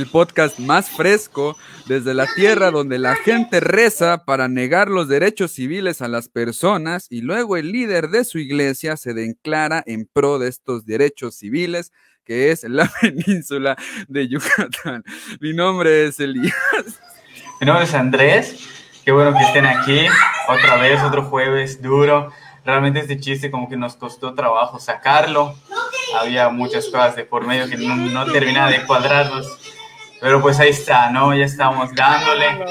El podcast más fresco desde la tierra donde la gente reza para negar los derechos civiles a las personas y luego el líder de su iglesia se declara en pro de estos derechos civiles que es la península de Yucatán. Mi nombre es Elías. Mi nombre es Andrés. Qué bueno que estén aquí otra vez, otro jueves duro. Realmente este chiste como que nos costó trabajo sacarlo. Había muchas cosas de por medio que no, no terminaba de cuadrarnos. Pero pues ahí está, ¿no? Ya estamos dándole.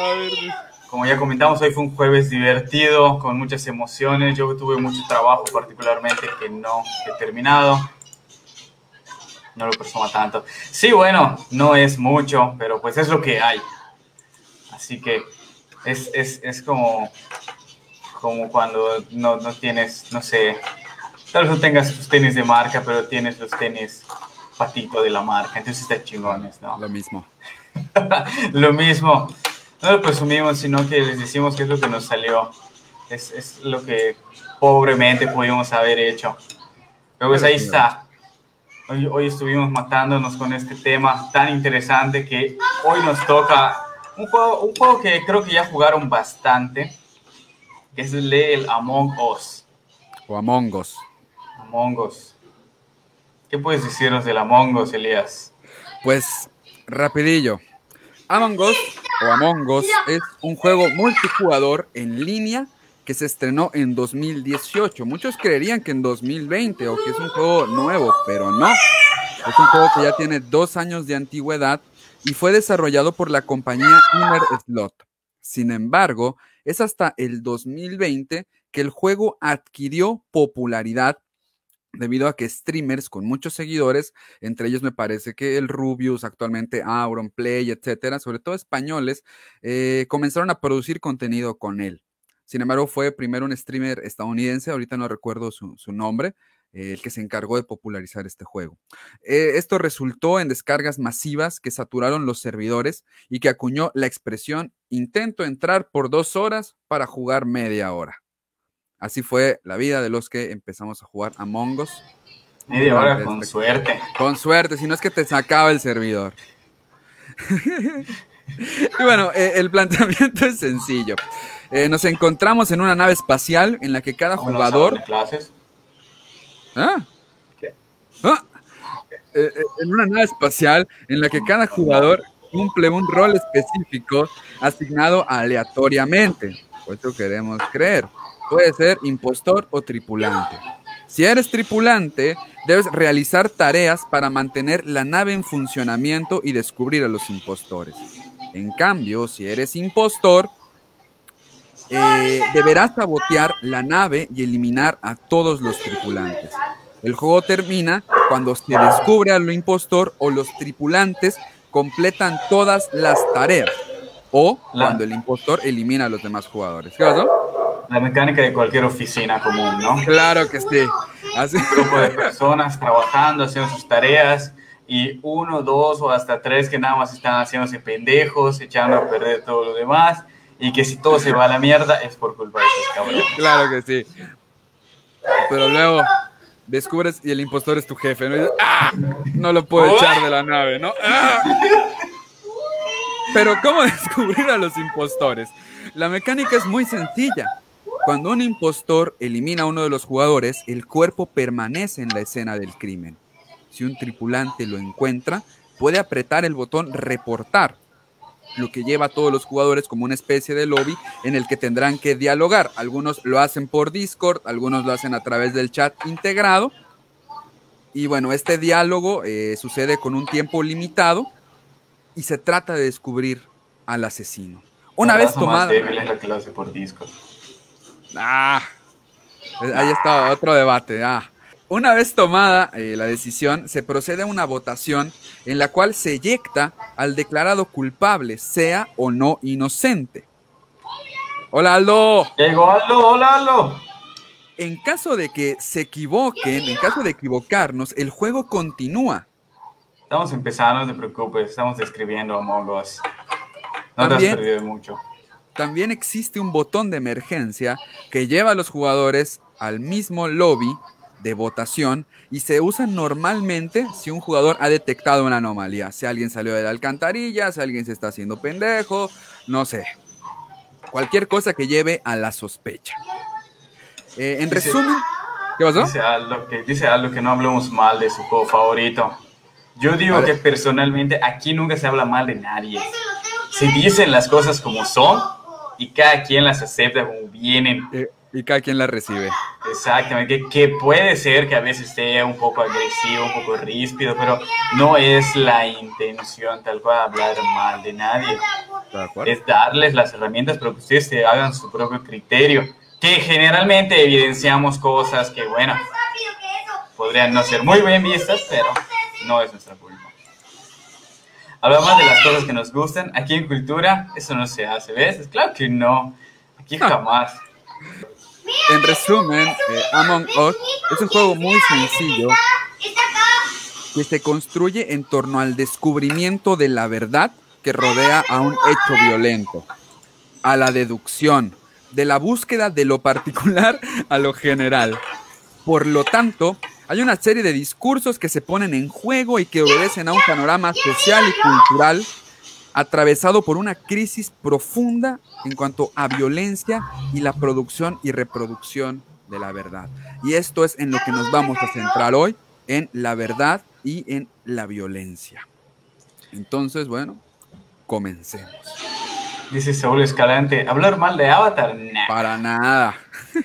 Como ya comentamos, hoy fue un jueves divertido, con muchas emociones. Yo tuve mucho trabajo particularmente que no he terminado. No lo presumo tanto. Sí, bueno, no es mucho, pero pues es lo que hay. Así que es, es, es como, como cuando no, no tienes, no sé, tal vez no tengas tus tenis de marca, pero tienes los tenis patito de la marca. Entonces está chingones, ¿no? Lo mismo. lo mismo. No lo presumimos, sino que les decimos que es lo que nos salió. Es, es lo que pobremente pudimos haber hecho. Pero pues ahí está. Hoy, hoy estuvimos matándonos con este tema tan interesante que hoy nos toca un juego, un juego que creo que ya jugaron bastante, que es el Among Us. O Among Us. Among Us. ¿Qué puedes decirnos del Among Us, Elías? Pues, rapidillo. Among Us o Among Us es un juego multijugador en línea que se estrenó en 2018. Muchos creerían que en 2020 o que es un juego nuevo, pero no. Es un juego que ya tiene dos años de antigüedad y fue desarrollado por la compañía Inner Slot. Sin embargo, es hasta el 2020 que el juego adquirió popularidad debido a que streamers con muchos seguidores, entre ellos me parece que el Rubius, actualmente Auron Play, etcétera, sobre todo españoles, eh, comenzaron a producir contenido con él. Sin embargo, fue primero un streamer estadounidense, ahorita no recuerdo su, nombre, el que se encargó de popularizar este juego. Eh, esto resultó en descargas masivas que saturaron los servidores y que acuñó la expresión intento entrar por dos horas para jugar media hora. Así fue la vida de los que empezamos a jugar Among Us. Media hora con suerte. Con suerte, si no es que te sacaba el servidor. y bueno, eh, el planteamiento es sencillo. Eh, nos encontramos en una nave espacial en la que cada ¿Cómo no jugador... clases? ¿Ah? ¿Qué? Ah. Eh, en una nave espacial en la que cada jugador cumple un rol específico asignado aleatoriamente. Por eso queremos creer. Puede ser impostor o tripulante. Si eres tripulante, debes realizar tareas para mantener la nave en funcionamiento y descubrir a los impostores. En cambio, si eres impostor, eh, deberás sabotear la nave y eliminar a todos los tripulantes. El juego termina cuando se descubre al impostor o los tripulantes completan todas las tareas o La- cuando el impostor elimina a los demás jugadores. ¿Qué pasó? La mecánica de cualquier oficina común, ¿no? Claro que sí. Así- Un grupo de personas trabajando, haciendo sus tareas y uno, dos o hasta tres que nada más están haciéndose pendejos, echando a perder todo lo demás y que si todo se va a la mierda es por culpa de esos cabrones. Claro que sí. Pero luego descubres y el impostor es tu jefe, ¿no? Y dices, ¡Ah! No lo puedo echar de la nave, ¿no? ¡Ah! Pero ¿cómo descubrir a los impostores? La mecánica es muy sencilla. Cuando un impostor elimina a uno de los jugadores, el cuerpo permanece en la escena del crimen. Si un tripulante lo encuentra, puede apretar el botón reportar, lo que lleva a todos los jugadores como una especie de lobby en el que tendrán que dialogar. Algunos lo hacen por Discord, algunos lo hacen a través del chat integrado. Y bueno, este diálogo eh, sucede con un tiempo limitado y se trata de descubrir al asesino. Una vez más tomada... débil la por. Ah, ahí está otro debate. Ah. Una vez tomada eh, la decisión, se procede a una votación en la cual se eyecta al declarado culpable, sea o no inocente. Hola Aldo. Llegó Aldo, hola Aldo. En caso de que se equivoquen, en caso de equivocarnos, el juego continúa. Estamos empezando, no te preocupes, estamos describiendo Among Us. No te También- has perdido mucho. También existe un botón de emergencia que lleva a los jugadores al mismo lobby de votación y se usan normalmente si un jugador ha detectado una anomalía. Si alguien salió de la alcantarilla, si alguien se está haciendo pendejo, no sé. Cualquier cosa que lleve a la sospecha. Eh, en resumen, ¿qué pasó? Dice algo, que, dice algo que no hablemos mal de su juego favorito. Yo digo que personalmente aquí nunca se habla mal de nadie. Se dicen las cosas como son y cada quien las acepta como vienen. Eh, y cada quien las recibe. Exactamente, que, puede ser que a veces esté un poco agresivo, un poco ríspido, pero no es la intención tal cual hablar mal de nadie. Es darles las herramientas para que ustedes se hagan su propio criterio, que generalmente evidenciamos cosas que, bueno, podrían no ser muy bien vistas, pero no es nuestra culpa. Hablamos de las cosas que nos gustan. Aquí en Cultura, eso no se hace, ¿ves? Claro que no. Aquí jamás. En resumen, eh, Among Us es un juego muy sencillo que se construye en torno al descubrimiento de la verdad que rodea a un hecho violento, a la deducción, de la búsqueda de lo particular a lo general. Por lo tanto, hay una serie de discursos que se ponen en juego y que obedecen a un panorama social y cultural atravesado por una crisis profunda en cuanto a violencia y la producción y reproducción de la verdad. Y esto es en lo que nos vamos a centrar hoy, en la verdad y en la violencia. Entonces, bueno, comencemos. Dice Saúl Escalante, ¿hablar mal de Avatar? Para nada.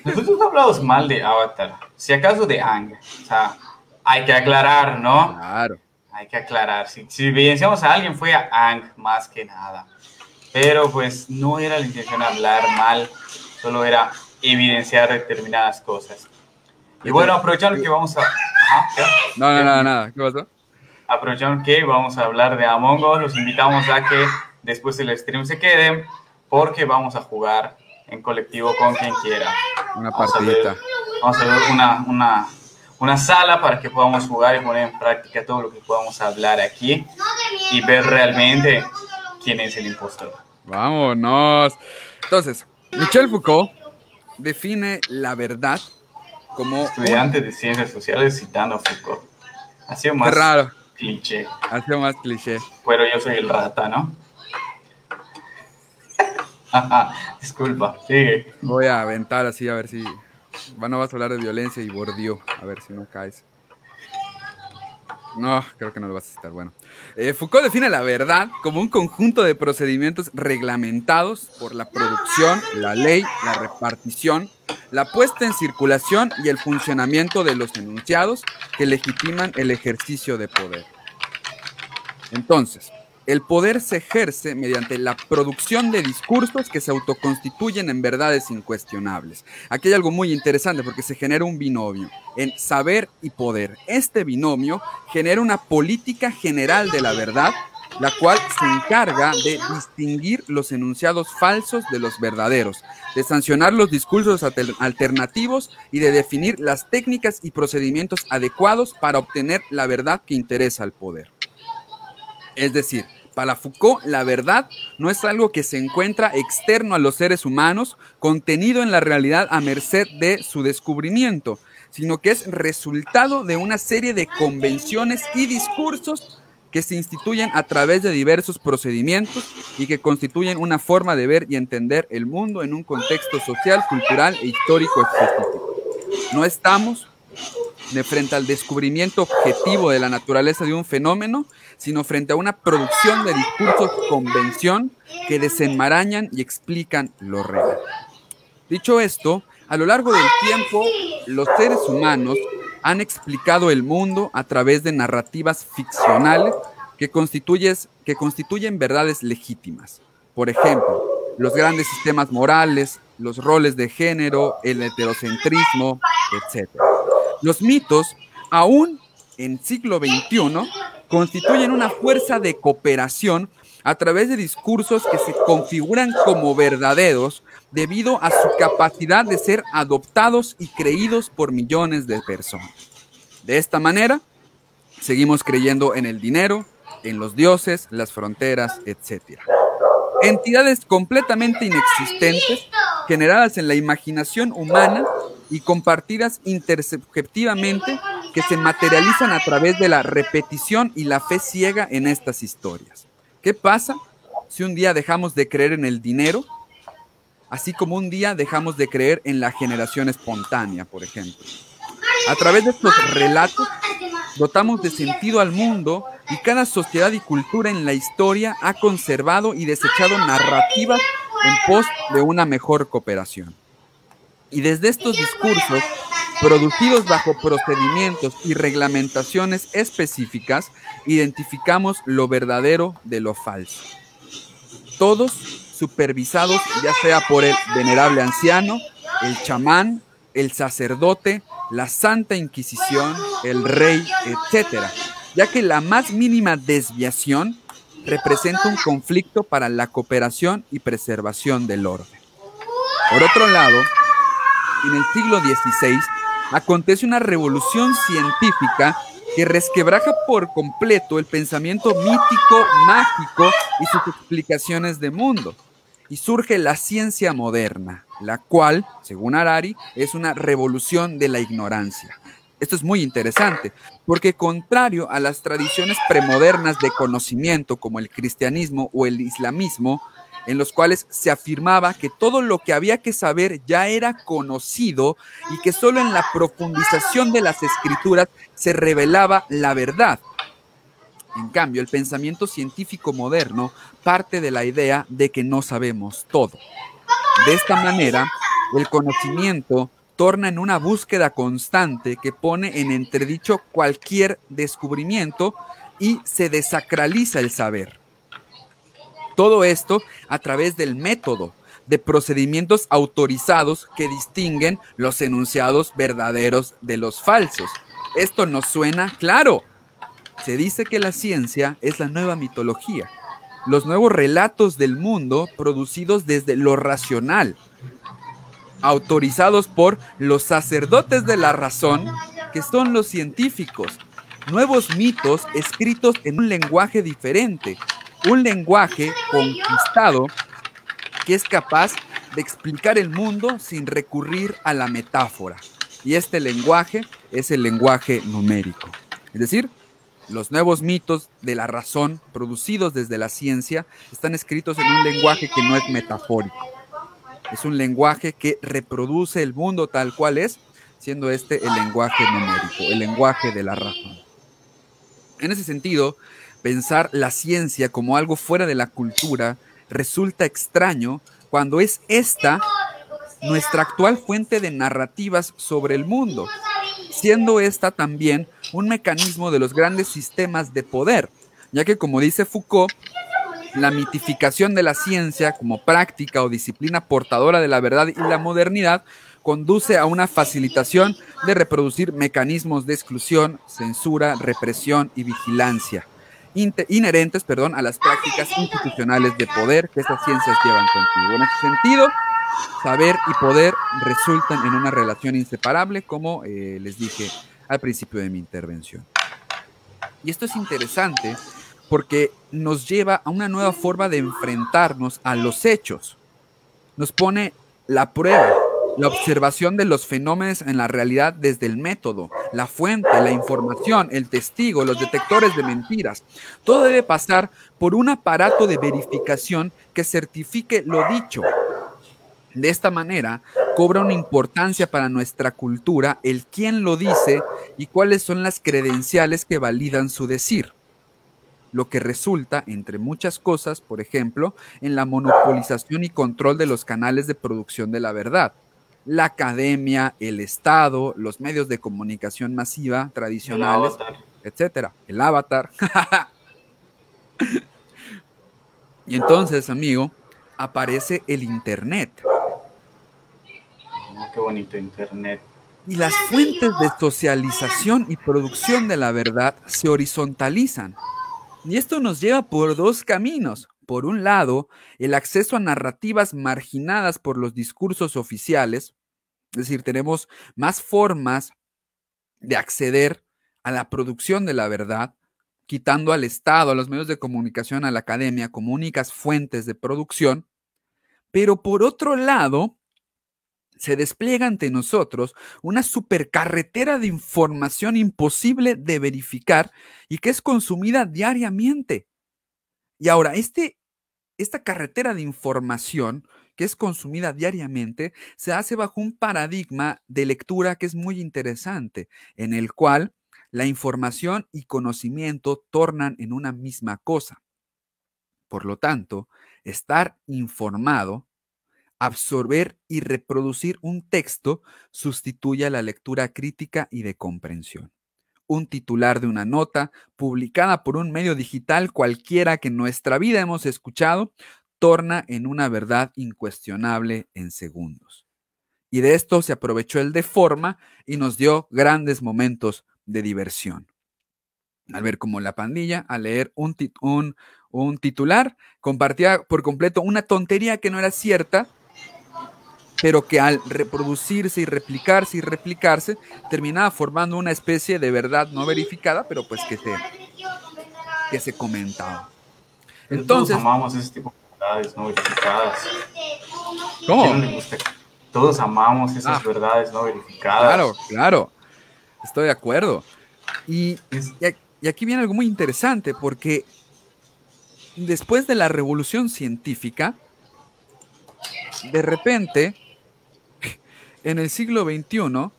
Nosotros hablamos mal de Avatar, si acaso de Ang. O sea, hay que aclarar, ¿no? Claro. Hay que aclarar. Si, si evidenciamos a alguien fue a Ang más que nada. Pero pues no era la intención hablar mal, solo era evidenciar determinadas cosas. Y bueno, aprovechando que vamos a... No, no, no, nada. ¿Qué pasó? Aprovechando que vamos a hablar de Among Us, los invitamos a que después del stream se queden porque vamos a jugar en colectivo con quien quiera. Una partidita. Vamos a ver, una, una, una, sala para que podamos jugar y poner en práctica todo lo que podamos hablar aquí y ver realmente quién es el impostor. Vámonos. Entonces, Michel Foucault define la verdad como... Estudiante de ciencias sociales citando a Foucault. Ha sido más raro. cliché. Ha sido más cliché. Pero yo soy el rata, ¿no? Disculpa, sigue. Voy a aventar así a ver si. Bueno, vas a hablar de violencia y bordió. A ver si no caes. No, creo que no lo vas a citar. Bueno. Eh, Foucault define la verdad como un conjunto de procedimientos reglamentados por la producción, la ley, la repartición, la puesta en circulación y el funcionamiento de los enunciados que legitiman el ejercicio de poder. Entonces, el poder se ejerce mediante la producción de discursos que se autoconstituyen en verdades incuestionables. Aquí hay algo muy interesante porque se genera un binomio en saber y poder. Este binomio genera una política general de la verdad, la cual se encarga de distinguir los enunciados falsos de los verdaderos, de sancionar los discursos alternativos y de definir las técnicas y procedimientos adecuados para obtener la verdad que interesa al poder. Es decir, para Foucault, la verdad no es algo que se encuentra externo a los seres humanos, contenido en la realidad a merced de su descubrimiento, sino que es resultado de una serie de convenciones y discursos que se instituyen a través de diversos procedimientos y que constituyen una forma de ver y entender el mundo en un contexto social, cultural e histórico específico. No estamos de frente al descubrimiento objetivo de la naturaleza de un fenómeno, sino frente a una producción de discursos convención que desenmarañan y explican lo real. Dicho esto, a lo largo del tiempo, los seres humanos han explicado el mundo a través de narrativas ficcionales que, que constituyen verdades legítimas. Por ejemplo, los grandes sistemas morales, los roles de género, el heterocentrismo, etc. Los mitos, aún en siglo XXI, constituyen una fuerza de cooperación a través de discursos que se configuran como verdaderos debido a su capacidad de ser adoptados y creídos por millones de personas. De esta manera, seguimos creyendo en el dinero, en los dioses, las fronteras, etc. Entidades completamente inexistentes, generadas en la imaginación humana y compartidas intersubjetivamente que se materializan a través de la repetición y la fe ciega en estas historias. ¿Qué pasa si un día dejamos de creer en el dinero, así como un día dejamos de creer en la generación espontánea, por ejemplo? A través de estos relatos dotamos de sentido al mundo y cada sociedad y cultura en la historia ha conservado y desechado narrativas en pos de una mejor cooperación. Y desde estos discursos, producidos bajo procedimientos y reglamentaciones específicas, identificamos lo verdadero de lo falso. Todos supervisados ya sea por el venerable anciano, el chamán, el sacerdote, la Santa Inquisición, el rey, etc., ya que la más mínima desviación representa un conflicto para la cooperación y preservación del orden. Por otro lado, en el siglo XVI acontece una revolución científica que resquebraja por completo el pensamiento mítico, mágico y sus explicaciones de mundo. Y surge la ciencia moderna, la cual, según Harari, es una revolución de la ignorancia. Esto es muy interesante, porque contrario a las tradiciones premodernas de conocimiento como el cristianismo o el islamismo, en los cuales se afirmaba que todo lo que había que saber ya era conocido y que solo en la profundización de las escrituras se revelaba la verdad. En cambio, el pensamiento científico moderno parte de la idea de que no sabemos todo. De esta manera, el conocimiento torna en una búsqueda constante que pone en entredicho cualquier descubrimiento y se desacraliza el saber. Todo esto a través del método de procedimientos autorizados que distinguen los enunciados verdaderos de los falsos. Esto nos suena claro. Se dice que la ciencia es la nueva mitología, los nuevos relatos del mundo producidos desde lo racional, autorizados por los sacerdotes de la razón, que son los científicos, nuevos mitos escritos en un lenguaje diferente, un lenguaje conquistado que es capaz de explicar el mundo sin recurrir a la metáfora. Y este lenguaje es el lenguaje numérico. Es decir, los nuevos mitos de la razón producidos desde la ciencia están escritos en un lenguaje que no es metafórico. Es un lenguaje que reproduce el mundo tal cual es, siendo este el lenguaje numérico, el lenguaje de la razón. En ese sentido, Pensar la ciencia como algo fuera de la cultura resulta extraño cuando es esta nuestra actual fuente de narrativas sobre el mundo, siendo esta también un mecanismo de los grandes sistemas de poder, ya que como dice Foucault, la mitificación de la ciencia como práctica o disciplina portadora de la verdad y la modernidad conduce a una facilitación de reproducir mecanismos de exclusión, censura, represión y vigilancia inherentes perdón, a las prácticas institucionales de poder que estas ciencias llevan contigo. En ese sentido, saber y poder resultan en una relación inseparable, como eh, les dije al principio de mi intervención. Y esto es interesante porque nos lleva a una nueva forma de enfrentarnos a los hechos. Nos pone la prueba la observación de los fenómenos en la realidad desde el método, la fuente, la información, el testigo, los detectores de mentiras. Todo debe pasar por un aparato de verificación que certifique lo dicho. De esta manera, cobra una importancia para nuestra cultura el quién lo dice y cuáles son las credenciales que validan su decir lo que resulta, entre muchas cosas, por ejemplo, en la monopolización y control de los canales de producción de la verdad la academia, el Estado, los medios de comunicación masiva tradicionales, etcétera, el avatar. y entonces, amigo, aparece el Internet. Ah, qué bonito Internet. Y las fuentes de socialización y producción de la verdad se horizontalizan. Y esto nos lleva por dos caminos. Por un lado, el acceso a narrativas marginadas por los discursos oficiales, es decir, tenemos más formas de acceder a la producción de la verdad, quitando al Estado, a los medios de comunicación, a la academia como únicas fuentes de producción. Pero por otro lado, se despliega ante nosotros una supercarretera de información imposible de verificar y que es consumida diariamente. Y ahora, este, esta carretera de información que es consumida diariamente se hace bajo un paradigma de lectura que es muy interesante, en el cual la información y conocimiento tornan en una misma cosa. Por lo tanto, estar informado absorber y reproducir un texto sustituye a la lectura crítica y de comprensión. Un titular de una nota publicada por un medio digital cualquiera que en nuestra vida hemos escuchado, torna en una verdad incuestionable en segundos. Y de esto se aprovechó el de forma y nos dio grandes momentos de diversión. Al ver cómo la pandilla, al leer un, un, un titular, compartía por completo una tontería que no era cierta, pero que al reproducirse y replicarse y replicarse terminaba formando una especie de verdad no verificada, pero pues que se, que se comentaba. Entonces, todos amamos ese tipo de verdades no verificadas. ¿Cómo? Todos amamos esas ah. verdades no verificadas. Claro, claro. Estoy de acuerdo. Y, y aquí viene algo muy interesante porque después de la revolución científica, de repente en el siglo XXI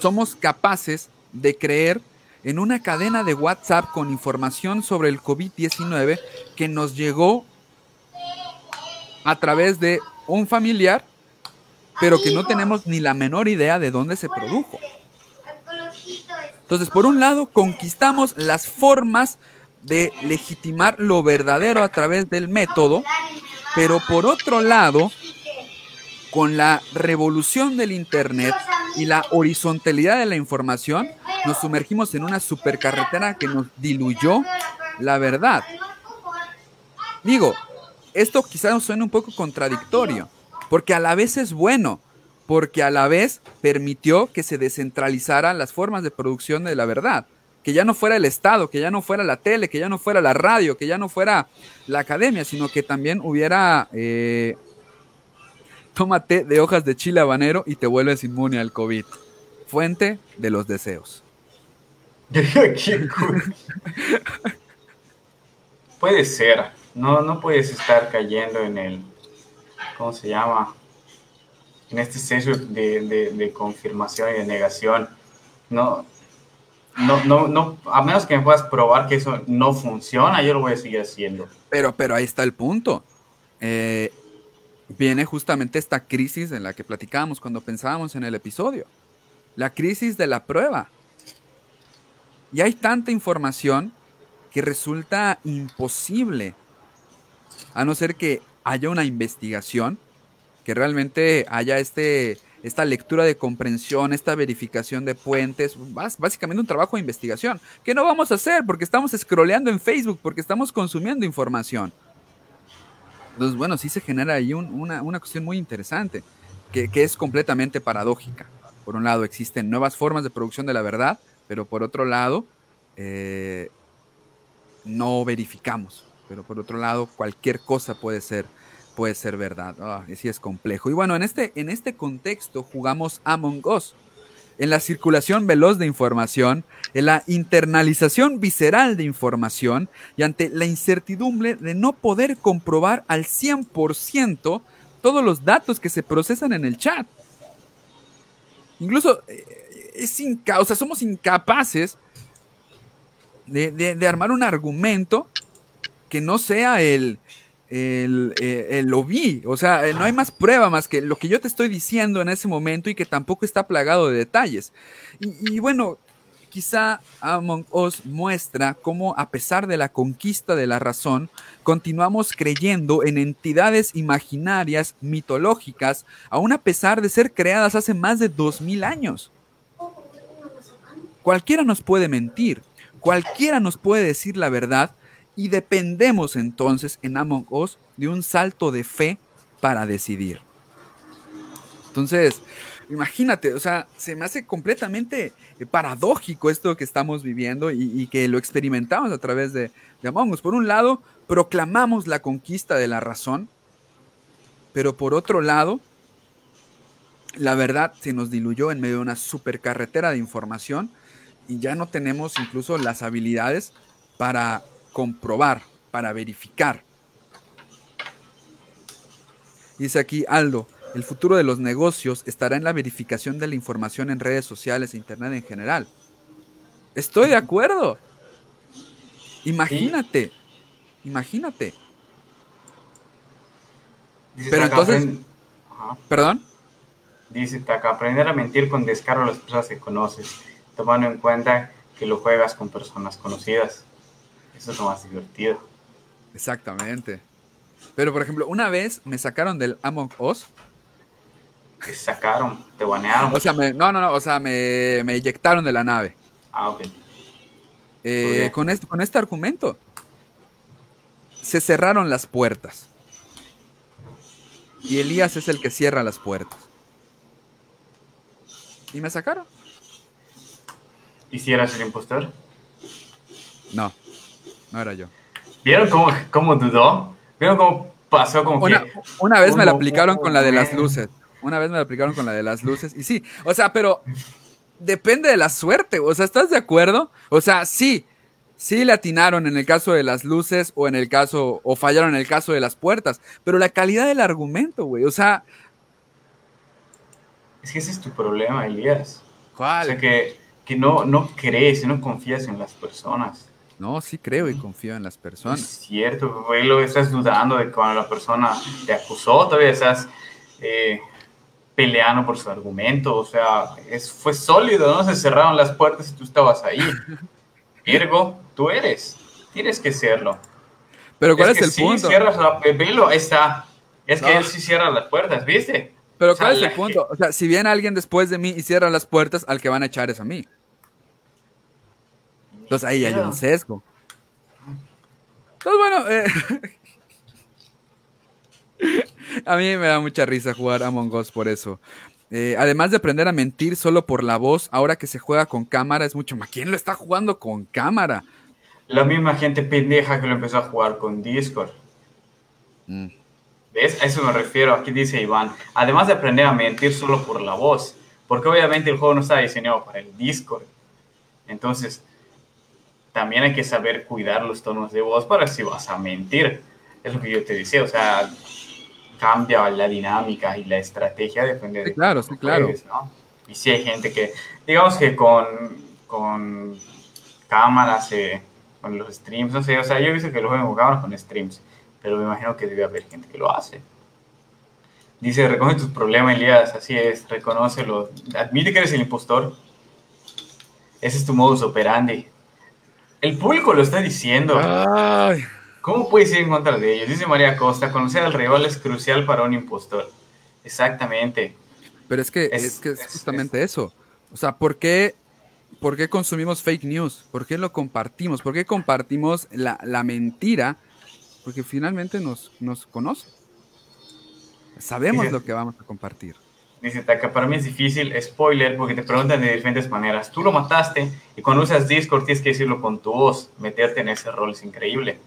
somos capaces de creer en una cadena de WhatsApp con información sobre el COVID-19 que nos llegó a través de un familiar, pero que no tenemos ni la menor idea de dónde se produjo. Entonces, por un lado, conquistamos las formas de legitimar lo verdadero a través del método, pero por otro lado, con la revolución del Internet y la horizontalidad de la información, nos sumergimos en una supercarretera que nos diluyó la verdad. Digo, esto quizás nos suene un poco contradictorio, porque a la vez es bueno, porque a la vez permitió que se descentralizaran las formas de producción de la verdad, que ya no fuera el Estado, que ya no fuera la tele, que ya no fuera la radio, que ya no fuera la academia, sino que también hubiera eh, Tómate de hojas de chile habanero y te vuelves inmune al COVID. Fuente de los deseos. Puede ser. No, no puedes estar cayendo en el. ¿Cómo se llama? En este sesgo de, confirmación y de negación. No, no, no, no, a menos que me puedas probar que eso no funciona, yo lo voy a seguir haciendo. Pero, pero ahí está el punto. Eh, viene justamente esta crisis en la que platicábamos cuando pensábamos en el episodio. La crisis de la prueba. Y hay tanta información que resulta imposible, a no ser que haya una investigación, que realmente haya este, esta lectura de comprensión, esta verificación de puentes, básicamente un trabajo de investigación, que no vamos a hacer porque estamos scrolleando en Facebook, porque estamos consumiendo información. Entonces, bueno, sí se genera ahí una, cuestión muy interesante, que, es completamente paradójica. Por un lado, existen nuevas formas de producción de la verdad, pero por otro lado, eh, no verificamos. Pero por otro lado, cualquier cosa puede ser, puede ser verdad. Ah, sí es complejo. Y bueno, en este, en este contexto jugamos Among Us en la circulación veloz de información, en la internalización visceral de información y ante la incertidumbre de no poder comprobar al 100% todos los datos que se procesan en el chat. Incluso eh, es sea, somos incapaces de armar un argumento que no sea el, el, eh, lo vi. O sea, no hay más prueba más que lo que yo te estoy diciendo en ese momento y que tampoco está plagado de detalles. Y, bueno, quizá Among Us muestra cómo a pesar de la conquista de la razón, continuamos creyendo en entidades imaginarias, mitológicas, aún a pesar de ser creadas hace más de dos mil años. Cualquiera nos puede mentir, cualquiera nos puede decir la verdad, y dependemos entonces en Among Us de un salto de fe para decidir. Entonces, imagínate, o sea, se me hace completamente eh, paradójico esto que estamos viviendo y, que lo experimentamos a través de, de Among Us. Por un lado, proclamamos la conquista de la razón, pero por otro lado, la verdad se nos diluyó en medio de una supercarretera de información y ya no tenemos incluso las habilidades para comprobar, para verificar. Dice aquí Aldo, el futuro de los negocios estará en la verificación de la información en redes sociales e Internet en general. Estoy de acuerdo. Imagínate, imagínate. Pero entonces, perdón. Dice acá, aprender a mentir con descaro a las personas que conoces, tomando en cuenta que lo juegas con personas conocidas. Eso es lo más divertido. Exactamente. Pero, por ejemplo, una vez me sacaron del Among Us. Te sacaron, te banearon. O sea, me, no, no, no, o sea, me, me eyectaron de la nave. Ah, ok. Eh, con, este, con este argumento, se cerraron las puertas. Y Elías es el que cierra las puertas. Y me sacaron. ¿Y si eras el impostor? No, no era yo. ¿Vieron cómo, cómo dudó? ¿Vieron cómo pasó como una, que... Una vez me la aplicaron con la de las luces. Una vez me la aplicaron con la de las luces. Y sí, o sea, pero depende de la suerte. O sea, ¿estás de acuerdo? O sea, sí, sí le atinaron en el caso de las luces o en el caso, o fallaron en el caso de las puertas. Pero la calidad del argumento, güey. O sea... Es que ese es tu problema, Elías. ¿Cuál? O sea, que, que no, no crees, no confías en las personas. No, sí creo y confío en las personas. Es cierto, güey, lo estás dudando de cuando la persona te acusó, todavía estás eh, peleando por su argumento, o sea, es, fue sólido, ¿no? Se cerraron las puertas y tú estabas ahí. Virgo, tú eres, tienes que serlo. Pero ¿cuál es, que el sí, punto? cierras la, velo, ahí está. Es que él sí cierra las puertas, ¿viste? Pero O sea, ¿cuál es el punto? O sea, si viene alguien después de mí y cierra las puertas, al que van a echar es a mí. Entonces ahí hay un sesgo. Entonces, bueno, eh, a mí me da mucha risa jugar Among Us por eso. Eh, además de aprender a mentir solo por la voz, ahora que se juega con cámara es mucho más. ¿Quién lo está jugando con cámara? La misma gente pendeja que lo empezó a jugar con Discord. Mm. ¿Ves? A eso me refiero. Aquí dice Iván. Además de aprender a mentir solo por la voz. Porque obviamente el juego no está diseñado para el Discord. Entonces, también hay que saber cuidar los tonos de voz para si vas a mentir. Es lo que yo te decía. O sea, cambia la dinámica y la estrategia depende Sí, de claro, sí, claro. ¿no? Y si hay gente que, digamos que con, con cámaras, eh, con los streams, no sé, o sea, yo he visto que lo juegan con cámaras con streams, pero me imagino que debe haber gente que lo hace. Dice, recoge tus problemas, Elías, así es, reconócelo, admite que eres el impostor. Ese es tu modus operandi. El público lo está diciendo. Ay, ¿Cómo puedes ir en contra de ellos? Dice María Costa, conocer al rival es crucial para un impostor. Exactamente. pero es que Es- es, que es es- justamente eso. O sea, ¿por qué, ¿por qué consumimos fake news? ¿Por qué lo compartimos? ¿Por qué compartimos la, la mentira? Porque finalmente nos, nos conoce. Sabemos lo que vamos a compartir. Dice Taka, para mí es difícil, spoiler, porque te preguntan de diferentes maneras. Tú lo mataste y cuando usas Discord tienes que decirlo con tu voz. Meterte en ese rol es increíble.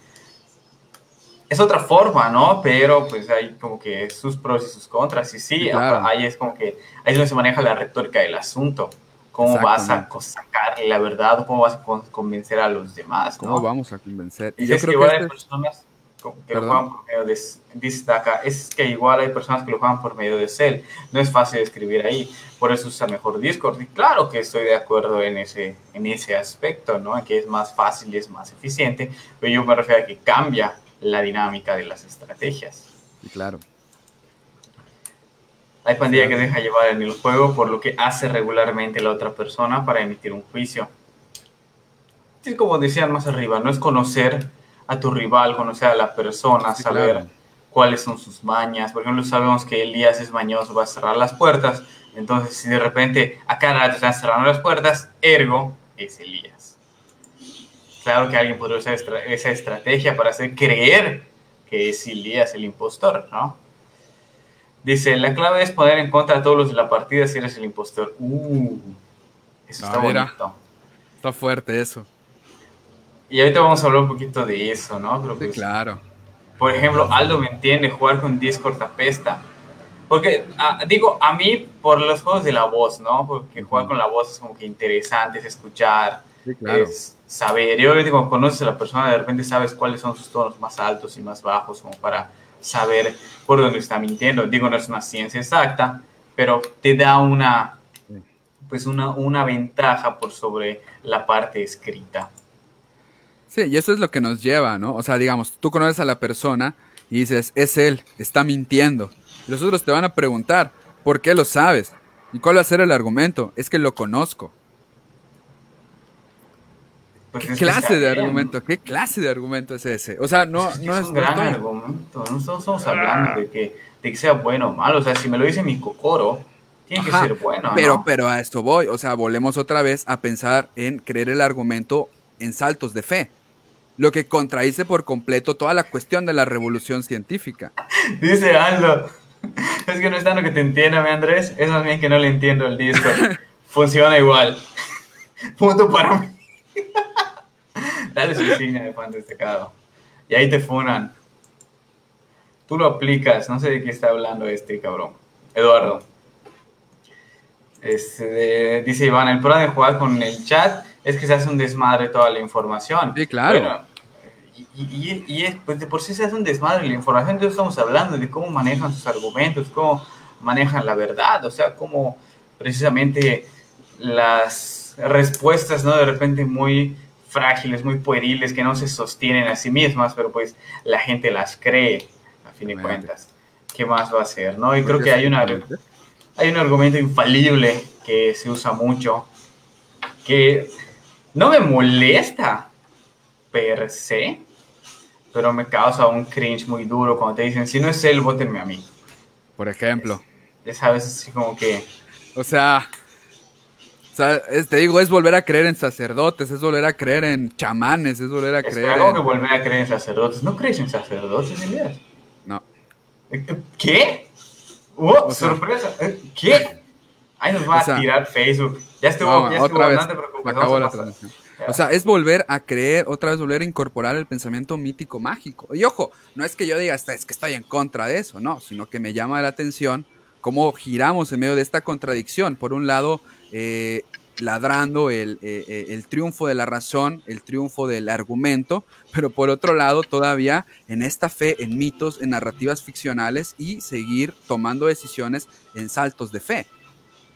Es otra forma, ¿no? Pero pues hay como que sus pros y sus contras. Y sí, claro. ahí es como que ahí es donde se maneja la retórica del asunto. ¿Cómo vas a sacar la verdad? ¿Cómo vas a con- convencer a los demás? ¿Cómo ¿no? vamos a convencer? Y yo que creo que hay este- personas que lo juegan por medio de, dice Taka, es que igual hay personas que lo juegan por medio de Cell. No es fácil escribir ahí, por eso usa mejor Discord. Y claro que estoy de acuerdo en ese, en ese aspecto, ¿no? Que es más fácil y es más eficiente, pero yo me refiero a que cambia la dinámica de las estrategias. Sí, claro. Hay pandilla que deja llevar en el juego por lo que hace regularmente la otra persona para emitir un juicio. Es como decían más arriba, no es conocer a tu rival, conocer a la persona, Sí, saber claro. cuáles son sus mañas. Por ejemplo, sabemos que Elías es mañoso, va a cerrar las puertas. Entonces, si de repente a cada rato están cerrando las puertas, ergo es Elías. Claro que alguien podría usar esa estrategia para hacer creer que es Elías el impostor, ¿no? Dice, la clave es poner en contra a todos los de la partida si eres el impostor. Uh, eso está Ah, mira. bonito. Está fuerte eso. Y ahorita vamos a hablar un poquito de eso, ¿no? Pero Sí, pues, claro. Por ejemplo, Aldo me entiende, jugar con Discord apesta. Porque, ah, digo, a mí, por los juegos de la voz, ¿no? Porque jugar con la voz es como que interesante, es escuchar, es saber. Y obviamente cuando conoces a la persona, de repente sabes cuáles son sus tonos más altos y más bajos, como para saber por dónde está mintiendo. Digo, no es una ciencia exacta, pero te da una, pues una, una ventaja por sobre la parte escrita. Sí, y eso es lo que nos lleva, ¿no? O sea, digamos, tú conoces a la persona y dices, es él, está mintiendo. los otros te van a preguntar, ¿por qué lo sabes? ¿Y cuál va a ser el argumento? Es que lo conozco. Pues ¿Qué clase de argumento? ¿Qué clase de argumento es ese? O sea, no, no es, un gran argumento. No estamos hablando de que, de que, sea bueno o malo. O sea, si me lo dice mi cocoro, tiene que ser bueno. Pero, pero a esto voy. O sea, volvemos otra vez a pensar en creer el argumento en saltos de fe. Lo que contradice por completo toda la cuestión de la revolución científica. Dice Aldo. Es que no es tanto que te entienda, Andrés. Es más bien que no le entiendo el disco. Funciona igual. Punto para mí. Dale su insignia de fan destacado. Y ahí te funan. Tú lo aplicas. No sé de qué está hablando este cabrón. Eduardo. Este, dice Iván, el problema de jugar con el chat es que se hace un desmadre toda la información. Sí, claro. Y, y, pues de por sí se hace un desmadre la información, entonces estamos hablando de cómo manejan sus argumentos, cómo manejan la verdad, o sea, cómo precisamente las respuestas, ¿no? De repente muy frágiles, muy pueriles, que no se sostienen a sí mismas, pero pues la gente las cree, a fin de cuentas. ¿Qué más va a ser, no? Y creo que hay, una, hay un argumento infalible que se usa mucho, que no me molesta per se, pero me causa un cringe muy duro cuando te dicen, si no es él, votenme a mí. Por ejemplo. Ya sabes, así como que... O sea, sea, te digo, es volver a creer en sacerdotes, es volver a creer en chamanes, es volver a creer. Es que volver a creer en sacerdotes. ¿No crees en sacerdotes, Elías? No. Eh, eh, ¿Qué? ¡Oh, sorpresa! Eh, ¿Qué? Ahí nos va a tirar Facebook. Ya estuvo, ya estuvo otra vez, acabó la transmisión. O sea, es volver a creer, otra vez volver a incorporar el pensamiento mítico mágico. Y ojo, no es que yo diga, es que estoy en contra de eso, no, sino que me llama la atención cómo giramos en medio de esta contradicción. Por un lado, eh, ladrando el, eh, eh, el, triunfo de la razón, el triunfo del argumento, pero por otro lado todavía en esta fe en mitos, en narrativas ficcionales y seguir tomando decisiones en saltos de fe.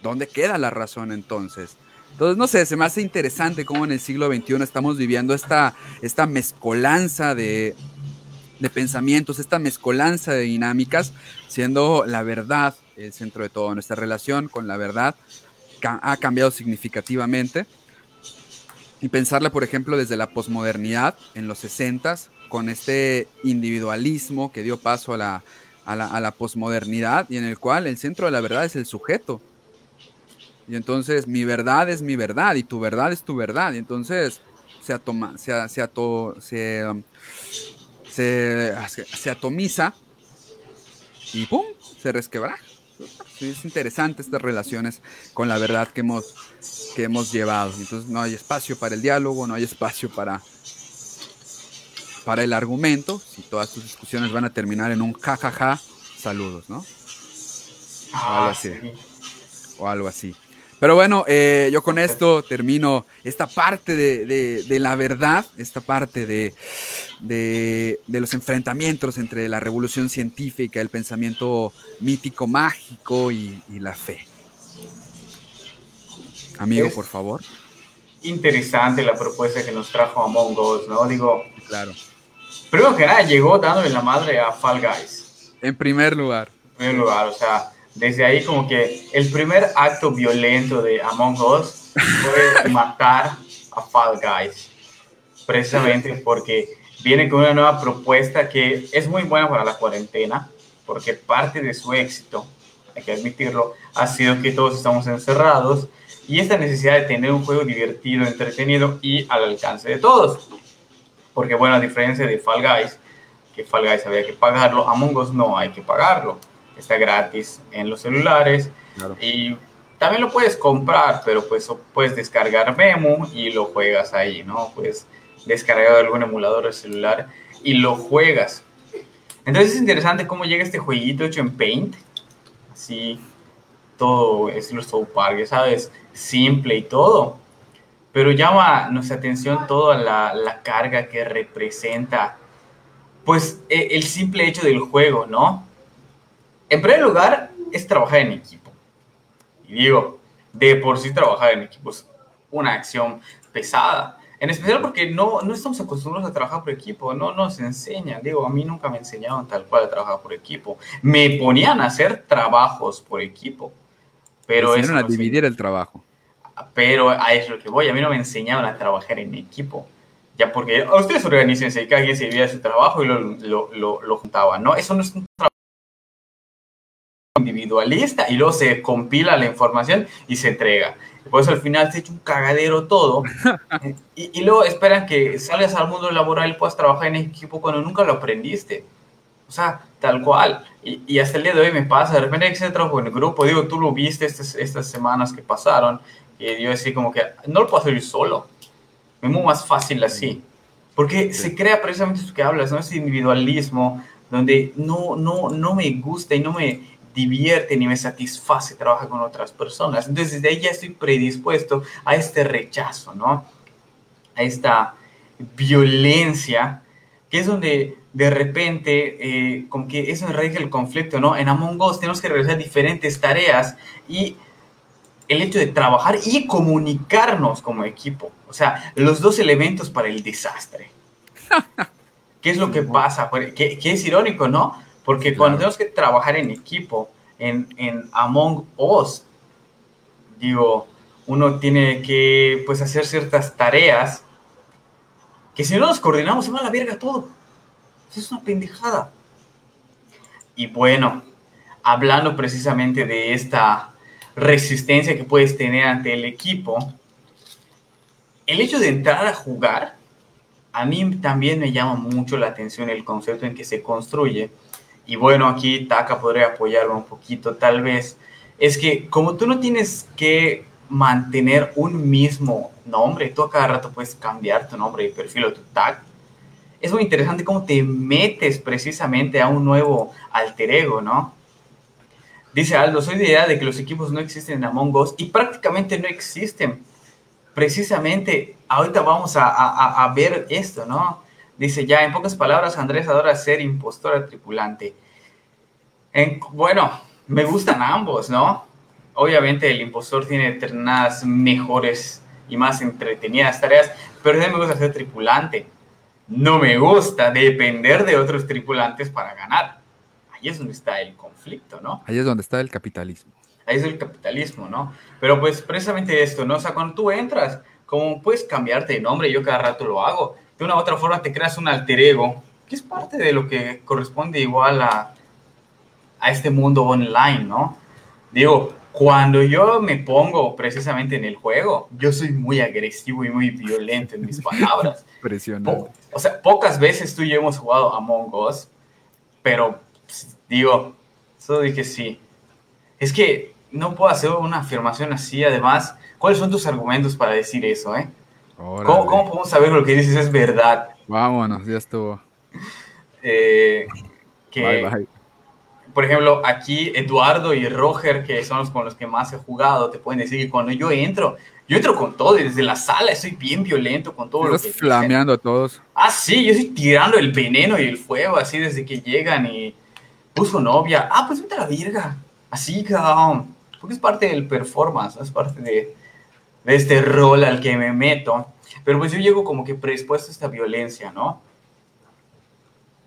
¿Dónde queda la razón entonces? Entonces, no sé, se me hace interesante cómo en el siglo XXI estamos viviendo esta, esta mezcolanza de, de pensamientos, esta mezcolanza de dinámicas, siendo la verdad el centro de todo. Nuestra relación con la verdad ha cambiado significativamente. Y pensarla, por ejemplo, desde la posmodernidad en los 60 con este individualismo que dio paso a la, a la, a la posmodernidad y en el cual el centro de la verdad es el sujeto. Y entonces mi verdad es mi verdad y tu verdad es tu verdad. Y entonces se, atoma, se, se, se, um, se, se atomiza y ¡pum! se resquebraja es interesante estas relaciones con la verdad que hemos, que hemos llevado. Entonces no hay espacio para el diálogo, no hay espacio para, para el argumento. Si todas tus discusiones van a terminar en un jajaja, saludos, ¿no? o algo ah, así. O algo así. Pero bueno, eh, yo con esto termino esta parte de, la verdad, esta parte de, los enfrentamientos entre la revolución científica, el pensamiento mítico, mágico y, la fe. Amigo, por favor. Interesante la propuesta que nos trajo Among Us, ¿no? Digo, claro. Primero que nada, llegó dándole la madre a Fall Guys. En primer lugar. En primer lugar, o sea, desde ahí como que el primer acto violento de Among Us fue matar a Fall Guys, precisamente porque viene con una nueva propuesta que es muy buena para la cuarentena, porque parte de su éxito, hay que admitirlo, ha sido que todos estamos encerrados y esta necesidad de tener un juego divertido, entretenido y al alcance de todos. Porque bueno, a diferencia de Fall Guys, que Fall Guys había que pagarlo, Among Us no hay que pagarlo está gratis en los celulares y también lo puedes comprar, pero pues puedes descargar Memo y lo juegas ahí, ¿no? Puedes descargar algún emulador de celular y lo juegas. Entonces es interesante cómo llega este jueguito hecho en Paint, así, todo es lo South Park, ¿sabes? Simple y todo, pero llama nuestra atención toda la, la carga que representa, pues, e, el simple hecho del juego, ¿no? En primer lugar, es trabajar en equipo. Y digo, de por sí trabajar en equipo es una acción pesada. En especial porque no, no estamos acostumbrados a trabajar por equipo, no nos enseñan. Digo, a mí nunca me enseñaron tal cual a trabajar por equipo. Me ponían a hacer trabajos por equipo. Pero es a dividir el trabajo. Pero a eso que voy. A mí no me enseñaban a trabajar en equipo. Ya porque a ustedes organícense y cada quien se divide su trabajo y lo, lo, lo, lo juntaban, ¿no? Eso no es un trabajo individualista y luego se compila la información y se entrega. Por eso al final se echa un cagadero todo. y, y, luego esperan que salgas al mundo laboral y puedas trabajar en equipo cuando nunca lo aprendiste. O sea, tal cual. Y, y hasta el día de hoy me pasa. De repente hay que hacer trabajo en el grupo. Digo, tú lo viste estas, estas semanas que pasaron. Y yo así como que no lo puedo hacer yo solo. Es muy más fácil así. Porque se crea precisamente eso que hablas, ¿no? Ese individualismo donde no, no, no me gusta y no me divierte ni me satisface trabajar con otras personas. Entonces, desde ahí ya estoy predispuesto a este rechazo, ¿no? A esta violencia, que es donde de repente, eh, como que eso enraiza el conflicto, ¿no? En Among Us tenemos que realizar diferentes tareas y el hecho de trabajar y comunicarnos como equipo, o sea, los dos elementos para el desastre. ¿Qué es lo que pasa? Que, que es irónico, ¿no? Porque cuando tenemos que trabajar en equipo, en, en, Among Us, digo, uno tiene que pues hacer ciertas tareas que si no nos coordinamos se va a la verga todo. Eso es una pendejada. Y bueno, hablando precisamente de esta resistencia que puedes tener ante el equipo, el hecho de entrar a jugar, a mí también me llama mucho la atención el concepto en que se construye y bueno, aquí Taka podría apoyarlo un poquito tal vez, es que como tú no tienes que mantener un mismo nombre, tú a cada rato puedes cambiar tu nombre y perfil o tu tag, es muy interesante cómo te metes precisamente a un nuevo alter ego, ¿no? Dice Aldo, soy de idea de que los equipos no existen en Among Us y prácticamente no existen. Precisamente, ahorita vamos a, ver esto, ¿no? Dice ya, en pocas palabras, Andrés adora ser impostora tripulante. En, bueno, me gustan ambos, ¿no? Obviamente el impostor tiene determinadas mejores y más entretenidas tareas, pero a mí me gusta ser tripulante. No me gusta depender de otros tripulantes para ganar. Ahí es donde está el conflicto, ¿no? Ahí es donde está el capitalismo. Ahí es el capitalismo, ¿no? Pero pues precisamente esto, ¿no? O sea, cuando tú entras, como puedes cambiarte de nombre, yo cada rato lo hago, de una u otra forma te creas un alter ego, que es parte de lo que corresponde igual a, a este mundo online, ¿no? Digo, cuando yo me pongo precisamente en el juego, yo soy muy agresivo y muy violento en mis palabras. Impresionante. o sea, pocas veces tú y yo hemos jugado Among Us, pero pues, digo, solo dije sí. Es que no puedo hacer una afirmación así, además, ¿cuáles son tus argumentos para decir eso, eh? ¿Cómo, ¿Cómo, podemos saber que lo que dices es verdad? Vámonos, ya estuvo. Eh, que, Por ejemplo, aquí Eduardo y Roger, que son los con los que más he jugado, te pueden decir que cuando yo entro, yo entro con todo, desde la sala soy bien violento con todo lo que flameando a todos. Ah, sí, yo estoy tirando el veneno y el fuego así desde que llegan y puso novia. Ah, pues vete a la virga. Así, cabrón. Porque es parte del performance, es parte de, de este rol al que me meto. Pero pues yo llego como que predispuesto a esta violencia, ¿no?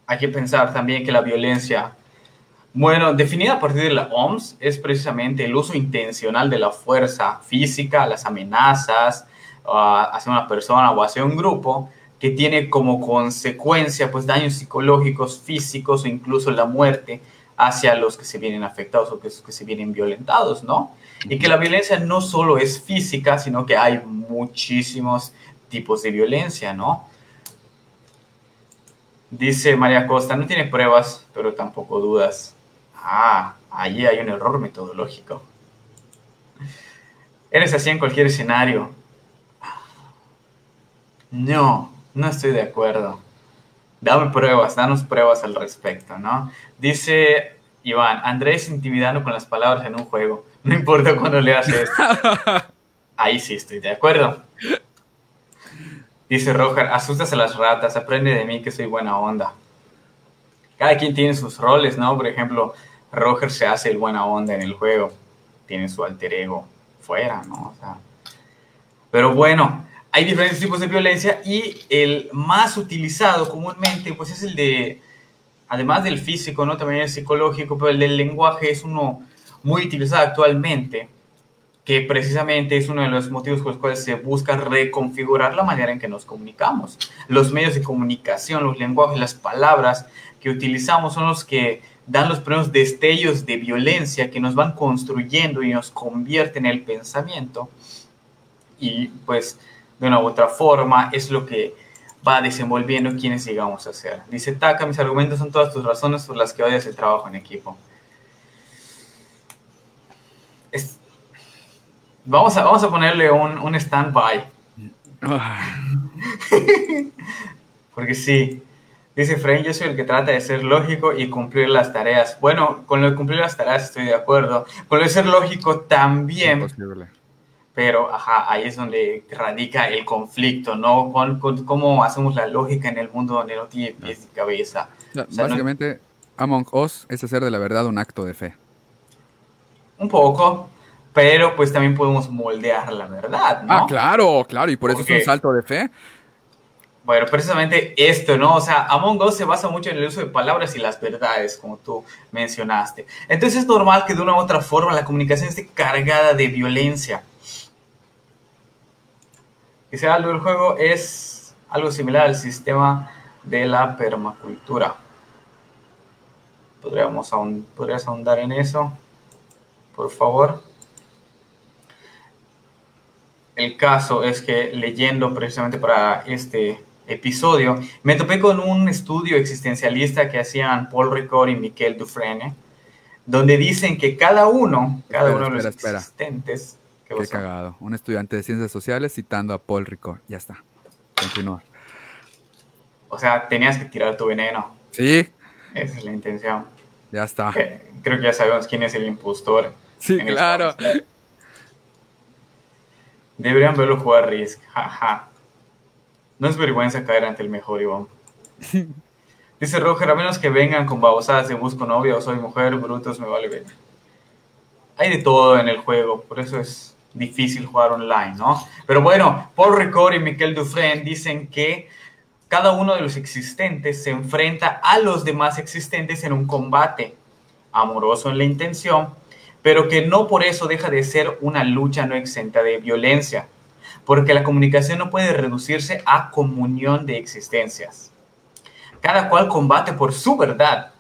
Hay que pensar también que la violencia, bueno, definida a partir de la OMS, es precisamente el uso intencional de la fuerza física, las amenazas uh, hacia una persona o hacia un grupo, que tiene como consecuencia pues daños psicológicos, físicos o incluso la muerte hacia los que se vienen afectados o que, que se vienen violentados, ¿no? Y que la violencia no solo es física, sino que hay muchísimos tipos de violencia, ¿no? Dice María Costa, no tiene pruebas, pero tampoco dudas. Ah, allí hay un error metodológico. ¿Eres así en cualquier escenario? No, no estoy de acuerdo. Dame pruebas, danos pruebas al respecto, ¿no? Dice Iván, Andrés intimidando con las palabras en un juego. No importa cuándo le haces. Ahí sí estoy de acuerdo. Dice Roger, asustas a las ratas, aprende de mí que soy buena onda. Cada quien tiene sus roles, ¿no? Por ejemplo, Roger se hace el buena onda en el juego. Tiene su alter ego fuera, ¿no? pero bueno, hay diferentes tipos de violencia y el más utilizado comúnmente, pues es el de, además del físico, ¿no? También el psicológico, pero el del lenguaje es uno muy utilizado actualmente que precisamente es uno de los motivos por los cuales se busca reconfigurar la manera en que nos comunicamos. Los medios de comunicación, los lenguajes, las palabras que utilizamos son los que dan los primeros destellos de violencia que nos van construyendo y nos convierten en el pensamiento. Y pues de una u otra forma es lo que va desenvolviendo quienes llegamos a ser. Dice Taka, mis argumentos son todas tus razones por las que odias el trabajo en equipo. Vamos a, vamos a ponerle un, un stand-by. Porque sí, dice Frank, yo soy el que trata de ser lógico y cumplir las tareas. Bueno, con lo de cumplir las tareas estoy de acuerdo. Con lo de ser lógico también. Imposible. Pero, ajá, ahí es donde radica el conflicto, ¿no? Con, cómo hacemos la lógica en el mundo donde no tiene pies ni cabeza. básicamente, Among Us es hacer de la verdad un acto de fe. Un poco, pero pues también podemos moldear la verdad, ¿no? Ah, claro, claro, y por eso es un salto de fe. Bueno, precisamente esto, ¿no? O sea, Among Us se basa mucho en el uso de palabras y las verdades, como tú mencionaste. Entonces es normal que de una u otra forma la comunicación esté cargada de violencia. Dice algo el juego es algo similar al sistema de la permacultura. Podríamos ¿Podrías ahondar en eso? Por favor. El caso es que leyendo precisamente para este episodio, me topé con un estudio existencialista que hacían Paul Ricord y Miquel Dufresne, donde dicen que cada uno, cada uno de los existentes... Qué, cagado. Un estudiante de ciencias sociales citando a Paul Ricord. Ya está. Continúa. O sea, tenías que tirar tu veneno. Sí. Esa es la intención. Ya está. Creo que ya sabemos quién es el impostor. Sí, claro. Deberían verlo jugar Risk, jaja. No es vergüenza caer ante el mejor, Iván. Dice Roger, a menos que vengan con babosadas de busco novia o soy mujer, brutos me vale ver. Hay de todo en el juego, por eso es difícil jugar online, ¿no? Pero bueno, Paul Ricord y Miquel Dufresne dicen que cada uno de los existentes se enfrenta a los demás existentes en un combate amoroso en la intención, pero que no por eso deja de ser una lucha no exenta de violencia, porque la comunicación no puede reducirse a comunión de existencias. Cada cual combate por su verdad,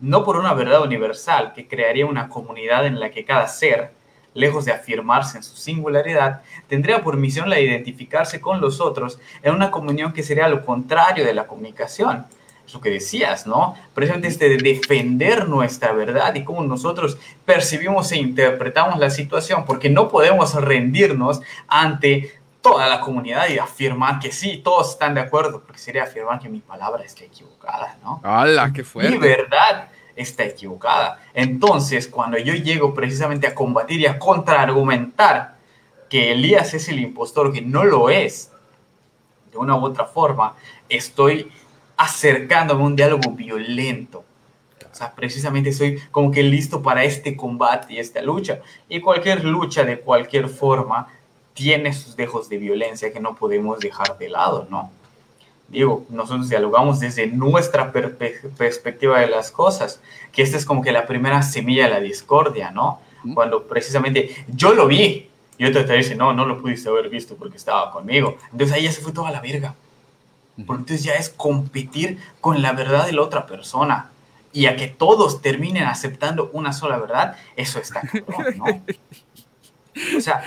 no por una verdad universal que crearía una comunidad en la que cada ser, lejos de afirmarse en su singularidad, tendría por misión la de identificarse con los otros en una comunión que sería lo contrario de la comunicación, lo que decías, ¿no? Precisamente este de defender nuestra verdad y cómo nosotros percibimos e interpretamos la situación, porque no podemos rendirnos ante toda la comunidad y afirmar que sí, todos están de acuerdo, porque sería afirmar que mi palabra está equivocada, ¿no? ¡Hala, qué fuerte! Mi verdad está equivocada. Entonces, cuando yo llego precisamente a combatir y a contraargumentar que Elías es el impostor, que no lo es, de una u otra forma, estoy acercándome a un diálogo violento. O sea, precisamente soy como que listo para este combate y esta lucha. Y cualquier lucha de cualquier forma tiene sus dejos de violencia que no podemos dejar de lado, ¿no? Digo, nosotros dialogamos desde nuestra perspectiva de las cosas, que esta es como que la primera semilla de la discordia, ¿no? Cuando precisamente yo lo vi, y otro te dice, no, no lo pudiste haber visto porque estaba conmigo. Entonces ahí ya se fue toda la verga. Porque entonces ya es competir con la verdad de la otra persona. Y a que todos terminen aceptando una sola verdad, eso está cabrón, ¿no? O sea,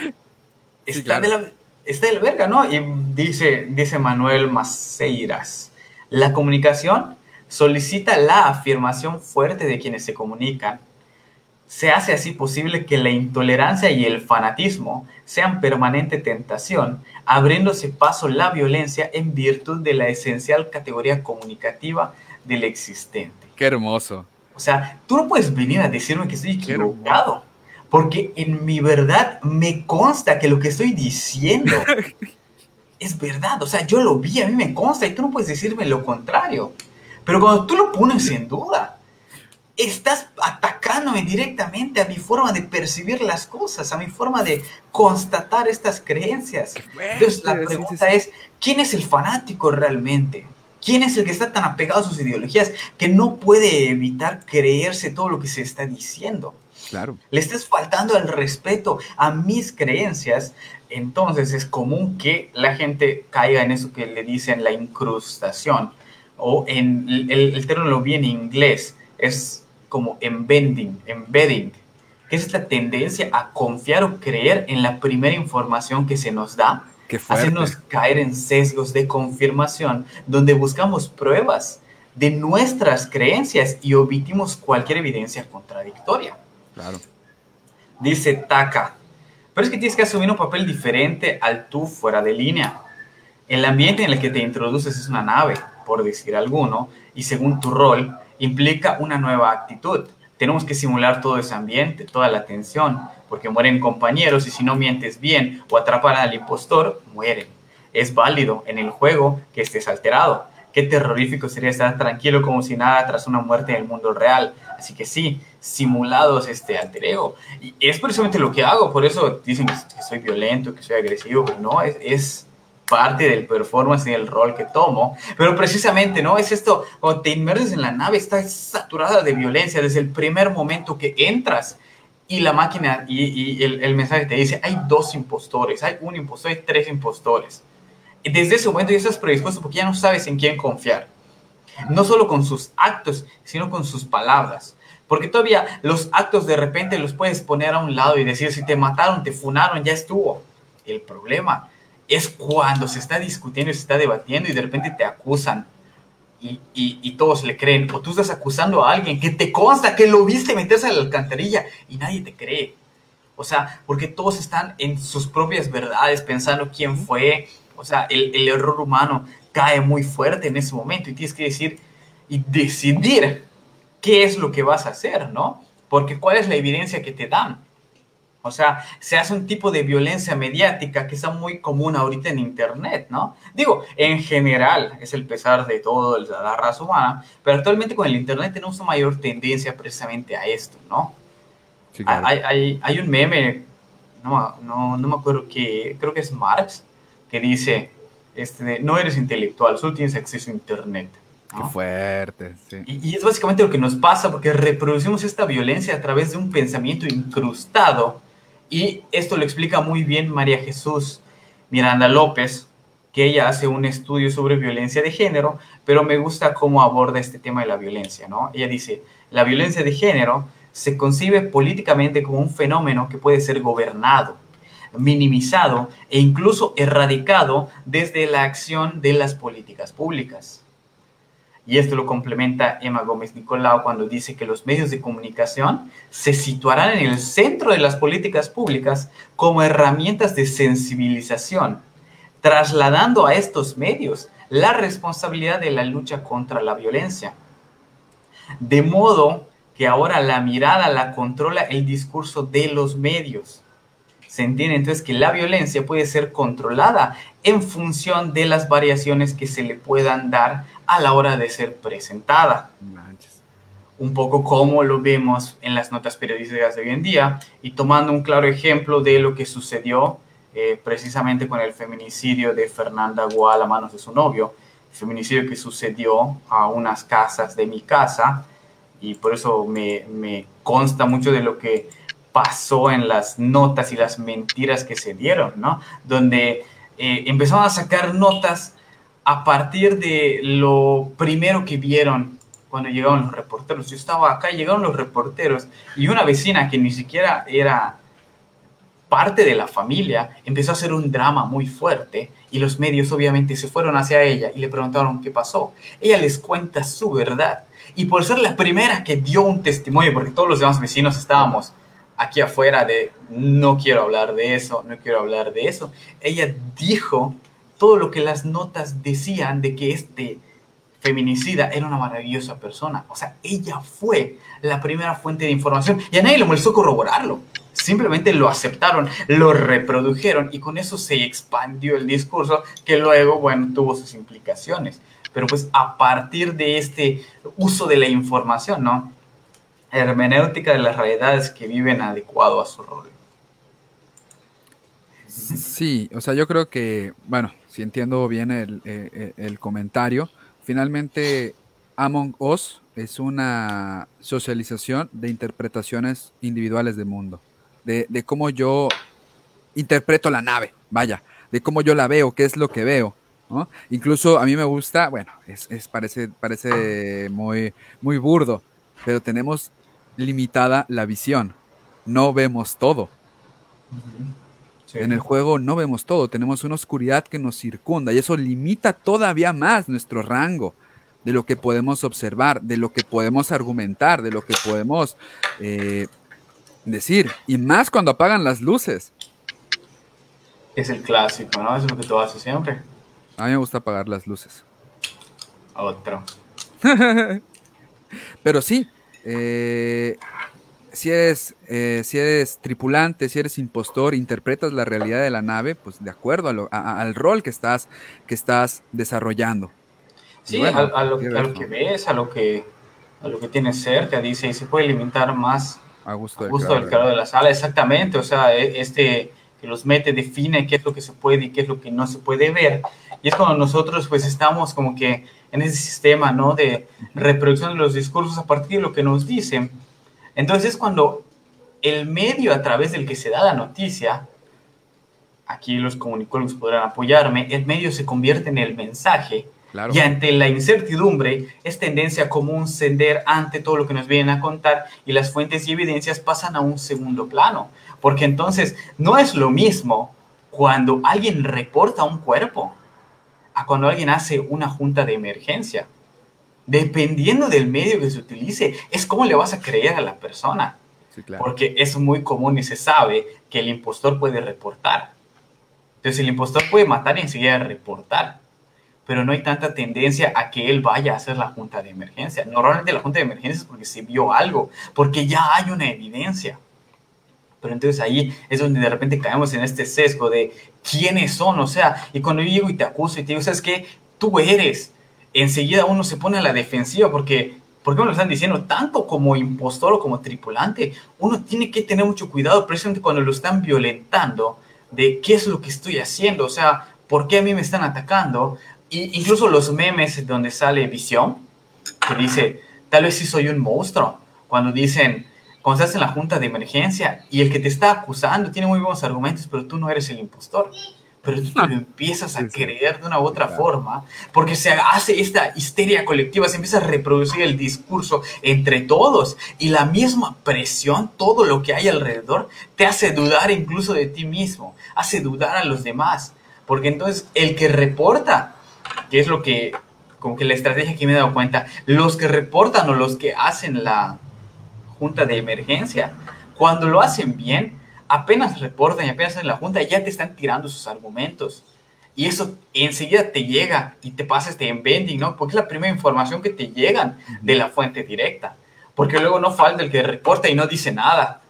está, de la, está de la verga, ¿no? Y dice, dice Manuel Maceiras, la comunicación solicita la afirmación fuerte de quienes se comunican, se hace así posible que la intolerancia y el fanatismo sean permanente tentación, abriéndose paso la violencia en virtud de la esencial categoría comunicativa del existente. Qué hermoso. O sea, tú no puedes venir a decirme que estoy equivocado, porque en mi verdad me consta que lo que estoy diciendo es verdad. O sea, yo lo vi, a mí me consta y tú no puedes decirme lo contrario. Pero cuando tú lo pones en duda, estás atacándome directamente a mi forma de percibir las cosas, a mi forma de constatar estas creencias. Entonces la pregunta es, ¿quién es el fanático realmente? ¿Quién es el que está tan apegado a sus ideologías que no puede evitar creerse todo lo que se está diciendo? Claro. Le estás faltando el respeto a mis creencias, entonces es común que la gente caiga en eso que le dicen la incrustación, o en el, el término lo vi en inglés, es como embedding, embedding, que es esta tendencia a confiar o creer en la primera información que se nos da, hacernos caer en sesgos de confirmación, donde buscamos pruebas de nuestras creencias y omitimos cualquier evidencia contradictoria. Claro. Dice Taka, pero es que tienes que asumir un papel diferente al tú fuera de línea. El ambiente en el que te introduces es una nave, por decir alguno, y según tu rol, implica una nueva actitud. Tenemos que simular todo ese ambiente, toda la tensión, porque mueren compañeros y si no mientes bien o atrapan al impostor, mueren. Es válido en el juego que estés alterado. Qué terrorífico sería estar tranquilo como si nada tras una muerte en el mundo real. Así que sí, simulados este alter ego. Y es precisamente lo que hago, por eso dicen que soy violento, que soy agresivo, pero no, es, es parte del performance y del rol que tomo, pero precisamente, ¿no? Es esto, cuando te inmerses en la nave, está saturada de violencia desde el primer momento que entras y la máquina y, el, el, mensaje te dice, hay dos impostores, hay un impostor, hay tres impostores. Y desde ese momento ya estás predispuesto porque ya no sabes en quién confiar. No solo con sus actos, sino con sus palabras. Porque todavía los actos de repente los puedes poner a un lado y decir, si te mataron, te funaron, ya estuvo. El problema es cuando se está discutiendo y se está debatiendo y de repente te acusan y, y, todos le creen, o tú estás acusando a alguien que te consta que lo viste meterse a la alcantarilla y nadie te cree. O sea, porque todos están en sus propias verdades pensando quién fue. O sea, el, el error humano cae muy fuerte en ese momento y tienes que decir y decidir qué es lo que vas a hacer, ¿no? Porque cuál es la evidencia que te dan. O sea, se hace un tipo de violencia mediática que está muy común ahorita en Internet, ¿no? Digo, en general es el pesar de toda la raza humana, pero actualmente con el Internet tenemos una mayor tendencia precisamente a esto, ¿no? hay, hay, hay, un meme, no, no, no, me acuerdo qué, creo que es Marx, que dice, este, no eres intelectual, solo tienes acceso a Internet. Qué fuerte, sí. Y, y, es básicamente lo que nos pasa porque reproducimos esta violencia a través de un pensamiento incrustado y esto lo explica muy bien María Jesús Miranda López, que ella hace un estudio sobre violencia de género, pero me gusta cómo aborda este tema de la violencia, ¿no? Ella dice, la violencia de género se concibe políticamente como un fenómeno que puede ser gobernado, minimizado e incluso erradicado desde la acción de las políticas públicas. Y esto lo complementa Emma Gómez Nicolau cuando dice que los medios de comunicación se situarán en el centro de las políticas públicas como herramientas de sensibilización, trasladando a estos medios la responsabilidad de la lucha contra la violencia. De modo que ahora la mirada la controla el discurso de los medios. Se entiende entonces que la violencia puede ser controlada en función de las variaciones que se le puedan dar a la hora de ser presentada. Un poco como lo vemos en las notas periodísticas de hoy en día y tomando un claro ejemplo de lo que sucedió eh, precisamente con el feminicidio de Fernanda Gual a manos de su novio, el feminicidio que sucedió a unas casas de mi casa y por eso me, me consta mucho de lo que pasó en las notas y las mentiras que se dieron, ¿no? Donde eh, empezaron a sacar notas a partir de lo primero que vieron cuando llegaron los reporteros. Yo estaba acá, llegaron los reporteros y una vecina que ni siquiera era parte de la familia empezó a hacer un drama muy fuerte y los medios obviamente se fueron hacia ella y le preguntaron qué pasó. Ella les cuenta su verdad y por ser la primera que dio un testimonio, porque todos los demás vecinos estábamos aquí afuera de no quiero hablar de eso, no quiero hablar de eso, ella dijo todo lo que las notas decían de que este feminicida era una maravillosa persona. O sea, ella fue la primera fuente de información y a nadie le molestó corroborarlo. Simplemente lo aceptaron, lo reprodujeron y con eso se expandió el discurso que luego, bueno, tuvo sus implicaciones. Pero pues a partir de este uso de la información, ¿no? Hermenéutica de las realidades que viven adecuado a su rol. Sí, o sea, yo creo que, bueno, si entiendo bien el, eh, el comentario, finalmente Among Us es una socialización de interpretaciones individuales del mundo de, cómo yo interpreto la nave, vaya, de cómo yo la veo, qué es lo que veo. ¿no? Incluso a mí me gusta, bueno, es, parece, parece muy, muy burdo, pero tenemos limitada la visión, no vemos todo. En el juego no vemos todo, tenemos una oscuridad que nos circunda y eso limita todavía más nuestro rango de lo que podemos observar, de lo que podemos argumentar, de lo que podemos eh, decir. Y más cuando apagan las luces. Es el clásico, ¿no? es lo que tú haces siempre. A mí me gusta apagar las luces. Otro. Pero sí, eh, si, eres, eh, si eres tripulante, si eres impostor, interpretas la realidad de la nave, pues de acuerdo al rol que estás, que estás desarrollando. Sí, a, lo, que ves, a lo que, a lo que tienes cerca, dice, y se puede limitar más a gusto, del, creador de la sala, exactamente. O sea, e, este que los mete, define qué es lo que se puede y qué es lo que no se puede ver. Y es cuando nosotros pues estamos como que en ese sistema, ¿no? De reproducción de los discursos a partir de lo que nos dicen. Entonces es cuando el medio a través del que se da la noticia, aquí los comunicólogos podrán apoyarme, el medio se convierte en el mensaje y ante la incertidumbre es tendencia común ceder ante todo lo que nos vienen a contar y las fuentes y evidencias pasan a un segundo plano. Porque entonces no es lo mismo cuando alguien reporta un cuerpo a cuando alguien hace una junta de emergencia. Dependiendo del medio que se utilice, es cómo le vas a creer a la persona. Porque es muy común y se sabe que el impostor puede reportar. Entonces el impostor puede matar y enseguida reportar pero no hay tanta tendencia a que él vaya a hacer la junta de emergencia. Normalmente la junta de emergencia es porque se vio algo, porque ya hay una evidencia. Pero entonces ahí es donde de repente caemos en este sesgo de quiénes son, o sea, y cuando yo llego y te acuso y te digo, ¿sabes qué? Tú eres. Enseguida uno se pone a la defensiva porque, porque me lo están diciendo, tanto como impostor o como tripulante, uno tiene que tener mucho cuidado precisamente cuando lo están violentando de qué es lo que estoy haciendo, o sea, ¿por qué a mí me están atacando? incluso los memes donde sale Visión, que dice, tal vez sí soy un monstruo, cuando dicen, cuando estás en la junta de emergencia y el que te está acusando tiene muy buenos argumentos, pero tú no eres el impostor. Pero tú lo empiezas a creer de una u otra forma, porque se hace esta histeria colectiva, se empieza a reproducir el discurso entre todos y la misma presión, todo lo que hay alrededor, te hace dudar incluso de ti mismo, hace dudar a los demás, porque entonces el que reporta que es lo que, como que la estrategia que me he dado cuenta, los que reportan o los que hacen la junta de emergencia, cuando lo hacen bien, apenas reportan y apenas hacen la junta, ya te están tirando sus argumentos. Y eso enseguida te llega y te pasa este vending, ¿no? Porque es la primera información que te llegan de la fuente directa. Porque luego no falta el que reporta y no dice nada.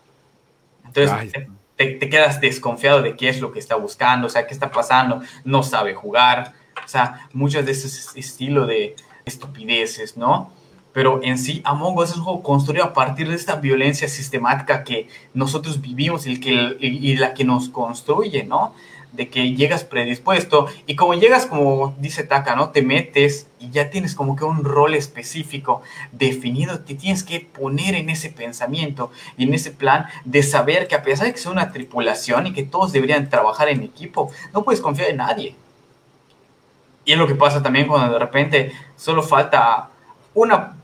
Entonces te, te, quedas desconfiado de qué es lo que está buscando, o sea, qué está pasando, no sabe jugar, o sea, muchas de ese estilo de estupideces, ¿no? Pero en sí, Among Us es un juego construido a partir de esta violencia sistemática que nosotros vivimos y, que, y la que nos construye, ¿no? de que llegas predispuesto y como llegas, como dice Taka, ¿no? Te metes y ya tienes como que un rol específico definido, te tienes que poner en ese pensamiento y en ese plan de saber que a pesar de que sea una tripulación y que todos deberían trabajar en equipo, no puedes confiar en nadie. Y es lo que pasa también cuando de repente solo falta una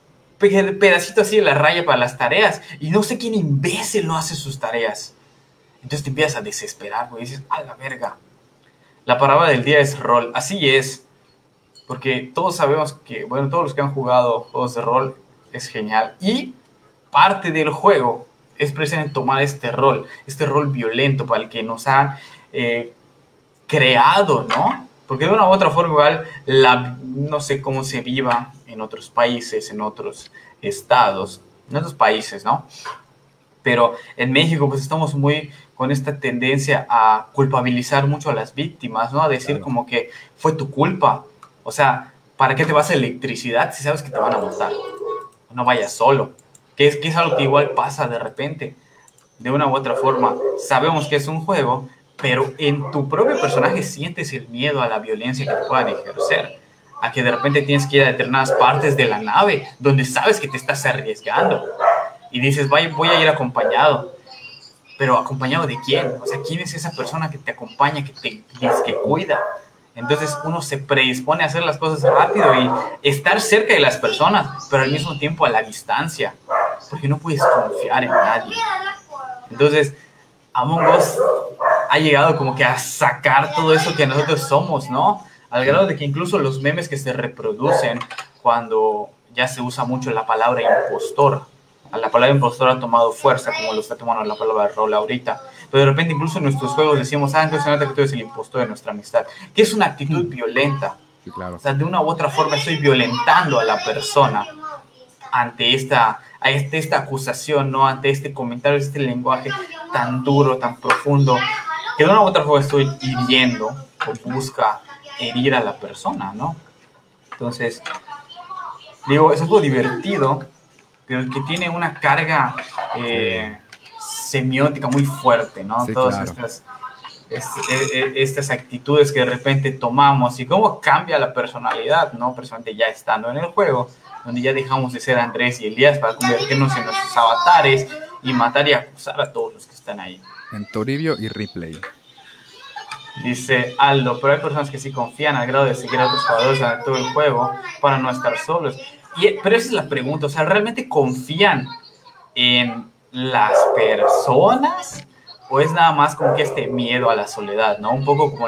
pedacito así de la raya para las tareas y no sé quién imbécil no hace sus tareas. Entonces te empiezas a desesperar, güey, dices, a la verga. La palabra del día es rol, así es. Porque todos sabemos que, bueno, todos los que han jugado juegos de rol es genial. Y parte del juego es precisamente tomar este rol, este rol violento para el que nos han eh, creado, ¿no? Porque de una u otra forma igual, la, no sé cómo se viva en otros países, en otros estados, en otros países, ¿no? Pero en México pues estamos muy con esta tendencia a culpabilizar mucho a las víctimas, ¿no? A decir como que fue tu culpa. O sea, ¿para qué te vas a electricidad si sabes que te van a matar? No vayas solo. Que es, que es algo que igual pasa de repente. De una u otra forma, sabemos que es un juego, pero en tu propio personaje sientes el miedo a la violencia que te puedan ejercer, a que de repente tienes que ir a determinadas partes de la nave donde sabes que te estás arriesgando y dices, Vaya, voy a ir acompañado, pero acompañado de quién? O sea, ¿quién es esa persona que te acompaña, que te que cuida? Entonces uno se predispone a hacer las cosas rápido y estar cerca de las personas, pero al mismo tiempo a la distancia, porque no puedes confiar en nadie. Entonces, Among Us ha llegado como que a sacar todo eso que nosotros somos, ¿no? Al grado de que incluso los memes que se reproducen cuando ya se usa mucho la palabra impostor, la palabra impostor ha tomado fuerza, como lo está tomando la palabra rol ahorita. Pero de repente incluso en nuestros juegos decimos, ah, entonces que tú eres el impostor de nuestra amistad, que es una actitud violenta. claro. O sea, de una u otra forma estoy violentando a la persona ante esta, ante esta acusación, ¿no? Ante este comentario, este lenguaje tan duro, tan profundo, que de una u otra forma estoy hiriendo o busca herir a la persona, ¿no? Entonces, digo, es algo divertido, pero que tiene una carga eh, semiótica muy fuerte, ¿no? Todas estas, e, e, estas actitudes que de repente tomamos y cómo cambia la personalidad, ¿no? Personalmente ya estando en el juego, donde ya dejamos de ser Andrés y Elías para convertirnos en nuestros avatares y matar y acusar a todos los que están ahí. En Toribio y Replay. Dice Aldo, pero hay personas que sí confían al grado de seguir a otros jugadores en todo el juego para no estar solos. Y, pero esa es la pregunta, o sea, ¿realmente confían en las personas? ¿O es nada más como que este miedo a la soledad, ¿no? Un poco como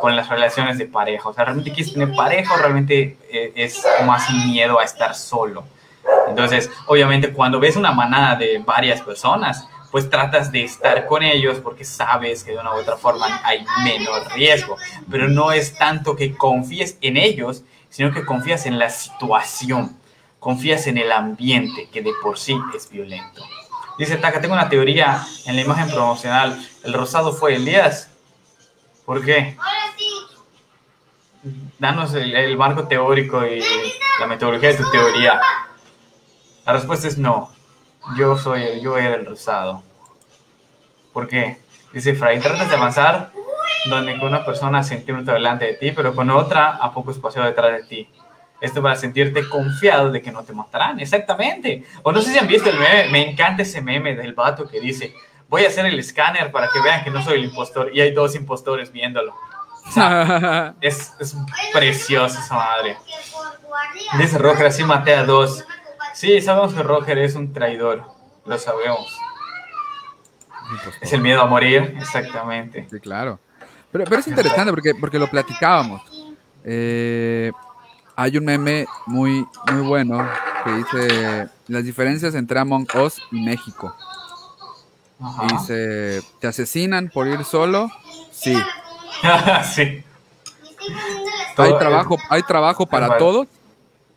con las relaciones de pareja. O sea, ¿realmente quieres tener pareja o realmente eh, es más miedo a estar solo? Entonces, obviamente, cuando ves una manada de varias personas, pues tratas de estar con ellos porque sabes que de una u otra forma hay menos riesgo. Pero no es tanto que confíes en ellos, sino que confías en la situación, confías en el ambiente que de por sí es violento. Dice Taka, tengo una teoría en la imagen promocional. El rosado fue Elías. ¿Por qué? Danos el, el marco teórico y la metodología de tu teoría. La respuesta es no. Yo soy, yo era el rosado. ¿Por qué? Dice Fray, tratas de avanzar donde con una persona centímetro delante de ti, pero con otra a poco espacio detrás de ti. Esto para sentirte confiado de que no te matarán. Exactamente. O no sé si han visto el meme, me encanta ese meme del vato que dice, voy a hacer el escáner para que vean que no soy el impostor. Y hay dos impostores viéndolo. es, es precioso esa madre. Dice Roger, así maté a dos. Sí, sabemos que Roger es un traidor. Lo sabemos. Es el miedo a morir, exactamente. Sí, claro. Pero, pero es interesante porque, porque lo platicábamos. Eh, hay un meme muy, muy bueno que dice las diferencias entre Among Us y México. Dice, ¿te asesinan por ir solo? Sí. sí. ¿Hay trabajo, ¿Hay trabajo para todos?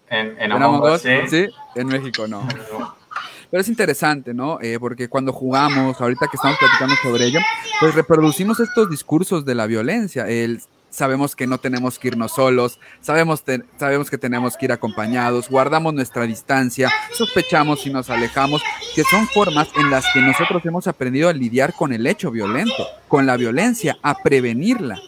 En, Among, Us, ¿sí? En México no. Pero es interesante, ¿no? Eh, porque cuando jugamos, ahorita que estamos platicando sobre ello, pues reproducimos estos discursos de la violencia. El sabemos que no tenemos que irnos solos, sabemos, sabemos que tenemos que ir acompañados, guardamos nuestra distancia, sospechamos y nos alejamos, que son formas en las que nosotros hemos aprendido a lidiar con el hecho violento, con la violencia, a prevenirla.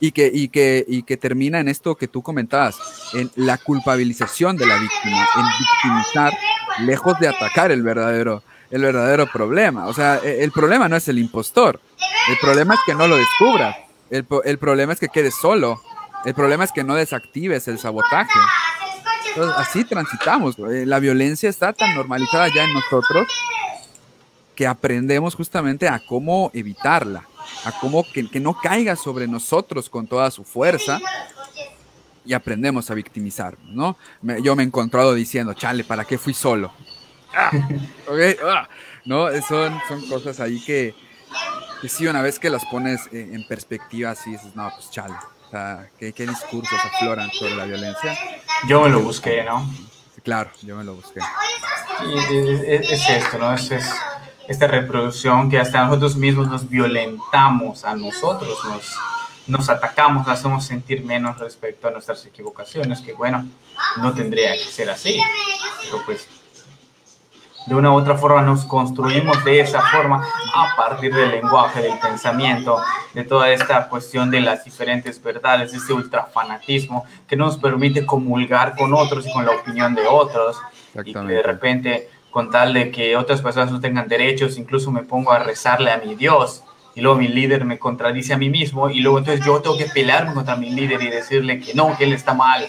Y, que, y, que, y que termina en esto que tú comentabas, en la culpabilización de la víctima, en victimizar, lejos de atacar el verdadero, el verdadero problema. O sea, e, el problema no es el impostor, el problema es que no lo descubras, el, el problema es que quedes solo, el problema es que no desactives el sabotaje. Entonces, así transitamos. La violencia está tan normalizada ya en nosotros que aprendemos justamente a cómo evitarla, a cómo que, que no caiga sobre nosotros con toda su fuerza y aprendemos a victimizar, ¿no? Me- yo me he encontrado diciendo, chale, ¿para qué fui solo? Ah, ok, ah, ¿no? Son, son cosas ahí que, que sí, una vez que las pones en, en perspectiva, sí dices, no, pues chale. O sea, ¿qué, qué discursos afloran sobre la violencia? Yo me lo busqué, ¿no? Claro, yo me lo busqué. Y es, es- es esto, ¿no? Es, es esta reproducción que hasta nosotros mismos nos violentamos a nosotros, nos, nos atacamos, nos hacemos sentir menos respecto a nuestras equivocaciones, que bueno, no tendría que ser así, pero pues de una u otra forma nos construimos de esa forma a partir del lenguaje, del pensamiento, de toda esta cuestión de las diferentes verdades, de este ultrafanatismo que nos permite comulgar con otros y con la opinión de otros. Y que de repente con tal de que otras personas no tengan derechos, incluso me pongo a rezarle a mi Dios y luego mi líder me contradice a mí mismo y luego entonces yo tengo que pelearme contra mi líder y decirle que no, que él está mal.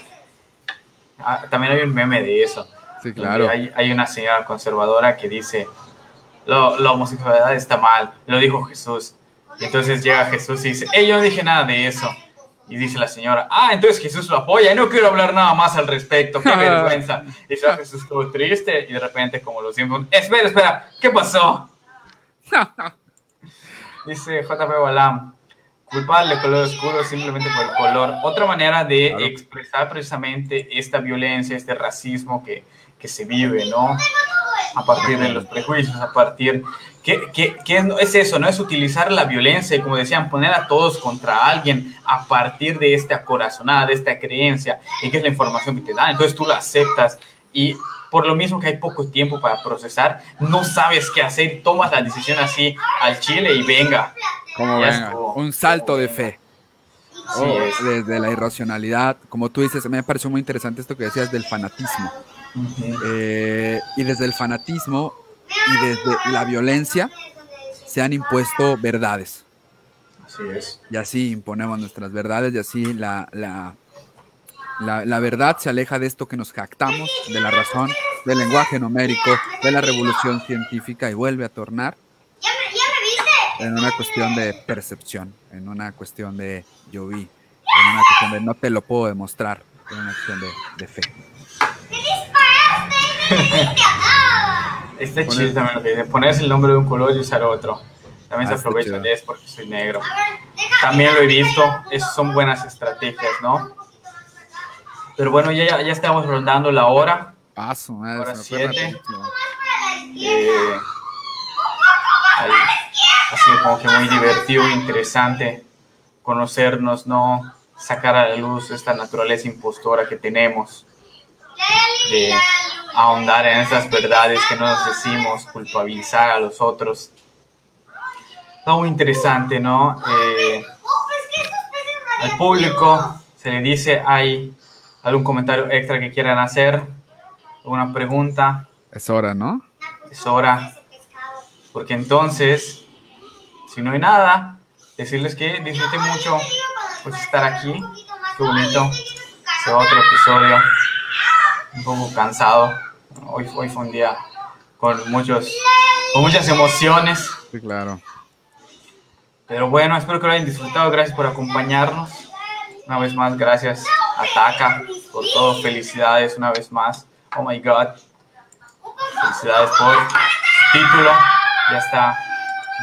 Ah, también hay un meme de eso. Sí, claro. Hay, hay una señora conservadora que dice, "Lo- la homosexualidad está mal, lo dijo Jesús. Y entonces llega Jesús y dice, hey, yo no dije nada de eso. Y dice la señora, ah, entonces Jesús lo apoya y no quiero hablar nada más al respecto, qué vergüenza. Y se va Jesús todo triste y de repente como los Simpsons, espera, espera, ¿qué pasó? Dice JP Balam, culpable color oscuro simplemente por el color. Otra manera de Claro. expresar precisamente esta violencia, este racismo que, que se vive, ¿no? A partir de los prejuicios, a partir... ¿Qué, qué, qué es, es eso? ¿No? Es utilizar la violencia y, como decían, poner a todos contra alguien a partir de esta corazonada, de esta creencia, y que es la información que te dan. Entonces tú la aceptas y por lo mismo que hay poco tiempo para procesar, no sabes qué hacer, tomas la decisión así al chile y venga. Como venga, estuvo. un salto de fe. Oh, es. desde la irracionalidad, como tú dices, me pareció muy interesante esto que decías del fanatismo. Ujú. Eh, y desde el fanatismo y desde la violencia se han impuesto verdades. Así es. Y así imponemos nuestras verdades y así la, la, la, la verdad se aleja de esto que nos jactamos, de la razón, del lenguaje numérico, de la revolución científica y vuelve a tornar en una cuestión de percepción, en una cuestión de yo vi, en una cuestión de no te lo puedo demostrar, en una cuestión de, de fe. Está Poner- chido también lo que dice, ponerse el nombre de un color y usar otro. También Ah, se aprovecha de eso porque soy negro. También lo he visto, esas son buenas estrategias, ¿no? Pero bueno, ya, ya estamos rondando la hora. Paso, madre, siete. rapidísimo. Eh, ahí, ha sido como que muy divertido e interesante conocernos, ¿no? Sacar a la luz esta naturaleza impostora que tenemos, de ahondar en esas verdades que no nos decimos, culpabilizar a los otros. Está muy interesante, ¿no? Eh, al público se le dice, ¿hay algún comentario extra que quieran hacer? ¿Alguna pregunta? Es hora, ¿no? Es hora. Porque entonces, si no hay nada, decirles que disfruté mucho pues estar aquí. Qué bonito. Este otro episodio. Un poco cansado. Hoy, hoy fue un día con muchos con muchas emociones. Sí, claro. Pero bueno, espero que lo hayan disfrutado. Gracias por acompañarnos. Una vez más, gracias a Taka por todo. Felicidades una vez más. Oh my god. Felicidades por su título. Ya está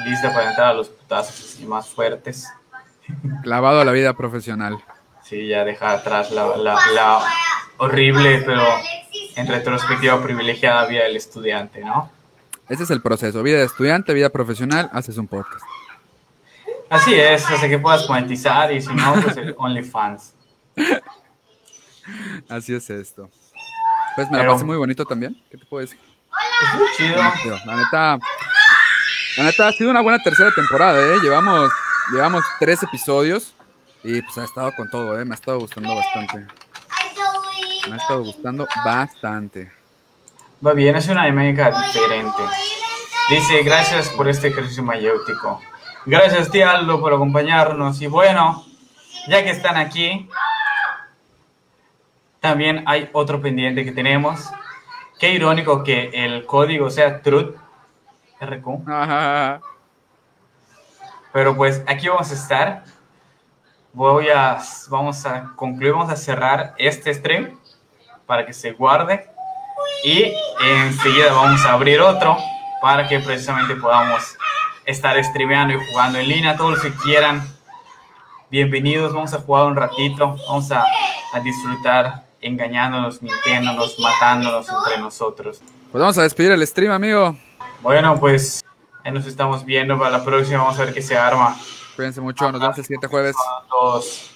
lista para entrar a los putazos así más fuertes. Clavado a la vida profesional. Sí, ya deja atrás la, la, la horrible, pero en retrospectiva privilegiada vida del estudiante, ¿no? Ese es el proceso. Vida de estudiante, vida profesional, haces un podcast. Así es, hasta que puedas monetizar y si no, pues el OnlyFans. Así es esto. Pues me la Pero- pasé muy bonito también. ¿Qué te puedo decir? Es muy chido. Tío, La neta, la neta ha sido una buena tercera temporada, ¿eh? Llevamos, llevamos tres episodios y pues ha estado con todo, ¿eh? Me ha estado gustando bastante. Me ha estado gustando bastante. Va bien, es una dinámica diferente. Dice, gracias por este ejercicio mayéutico. Gracias, tía Aldo, por acompañarnos. Y bueno, ya que están aquí, también hay otro pendiente que tenemos. Qué irónico que el código sea truth RQ. Ajá. Pero pues aquí vamos a estar. Voy a, vamos a concluir, vamos a cerrar este stream para que se guarde. Y enseguida vamos a abrir otro para que precisamente podamos estar streameando y jugando en línea. Todos los que quieran, bienvenidos. Vamos a jugar un ratito. Vamos a, a disfrutar engañándonos, mintiéndonos, matándonos entre nosotros. Pues vamos a despedir el stream, amigo. Bueno, pues ahí nos estamos viendo para la próxima. Vamos a ver qué se arma. Cuídense mucho. Nos vemos el siguiente jueves. A todos.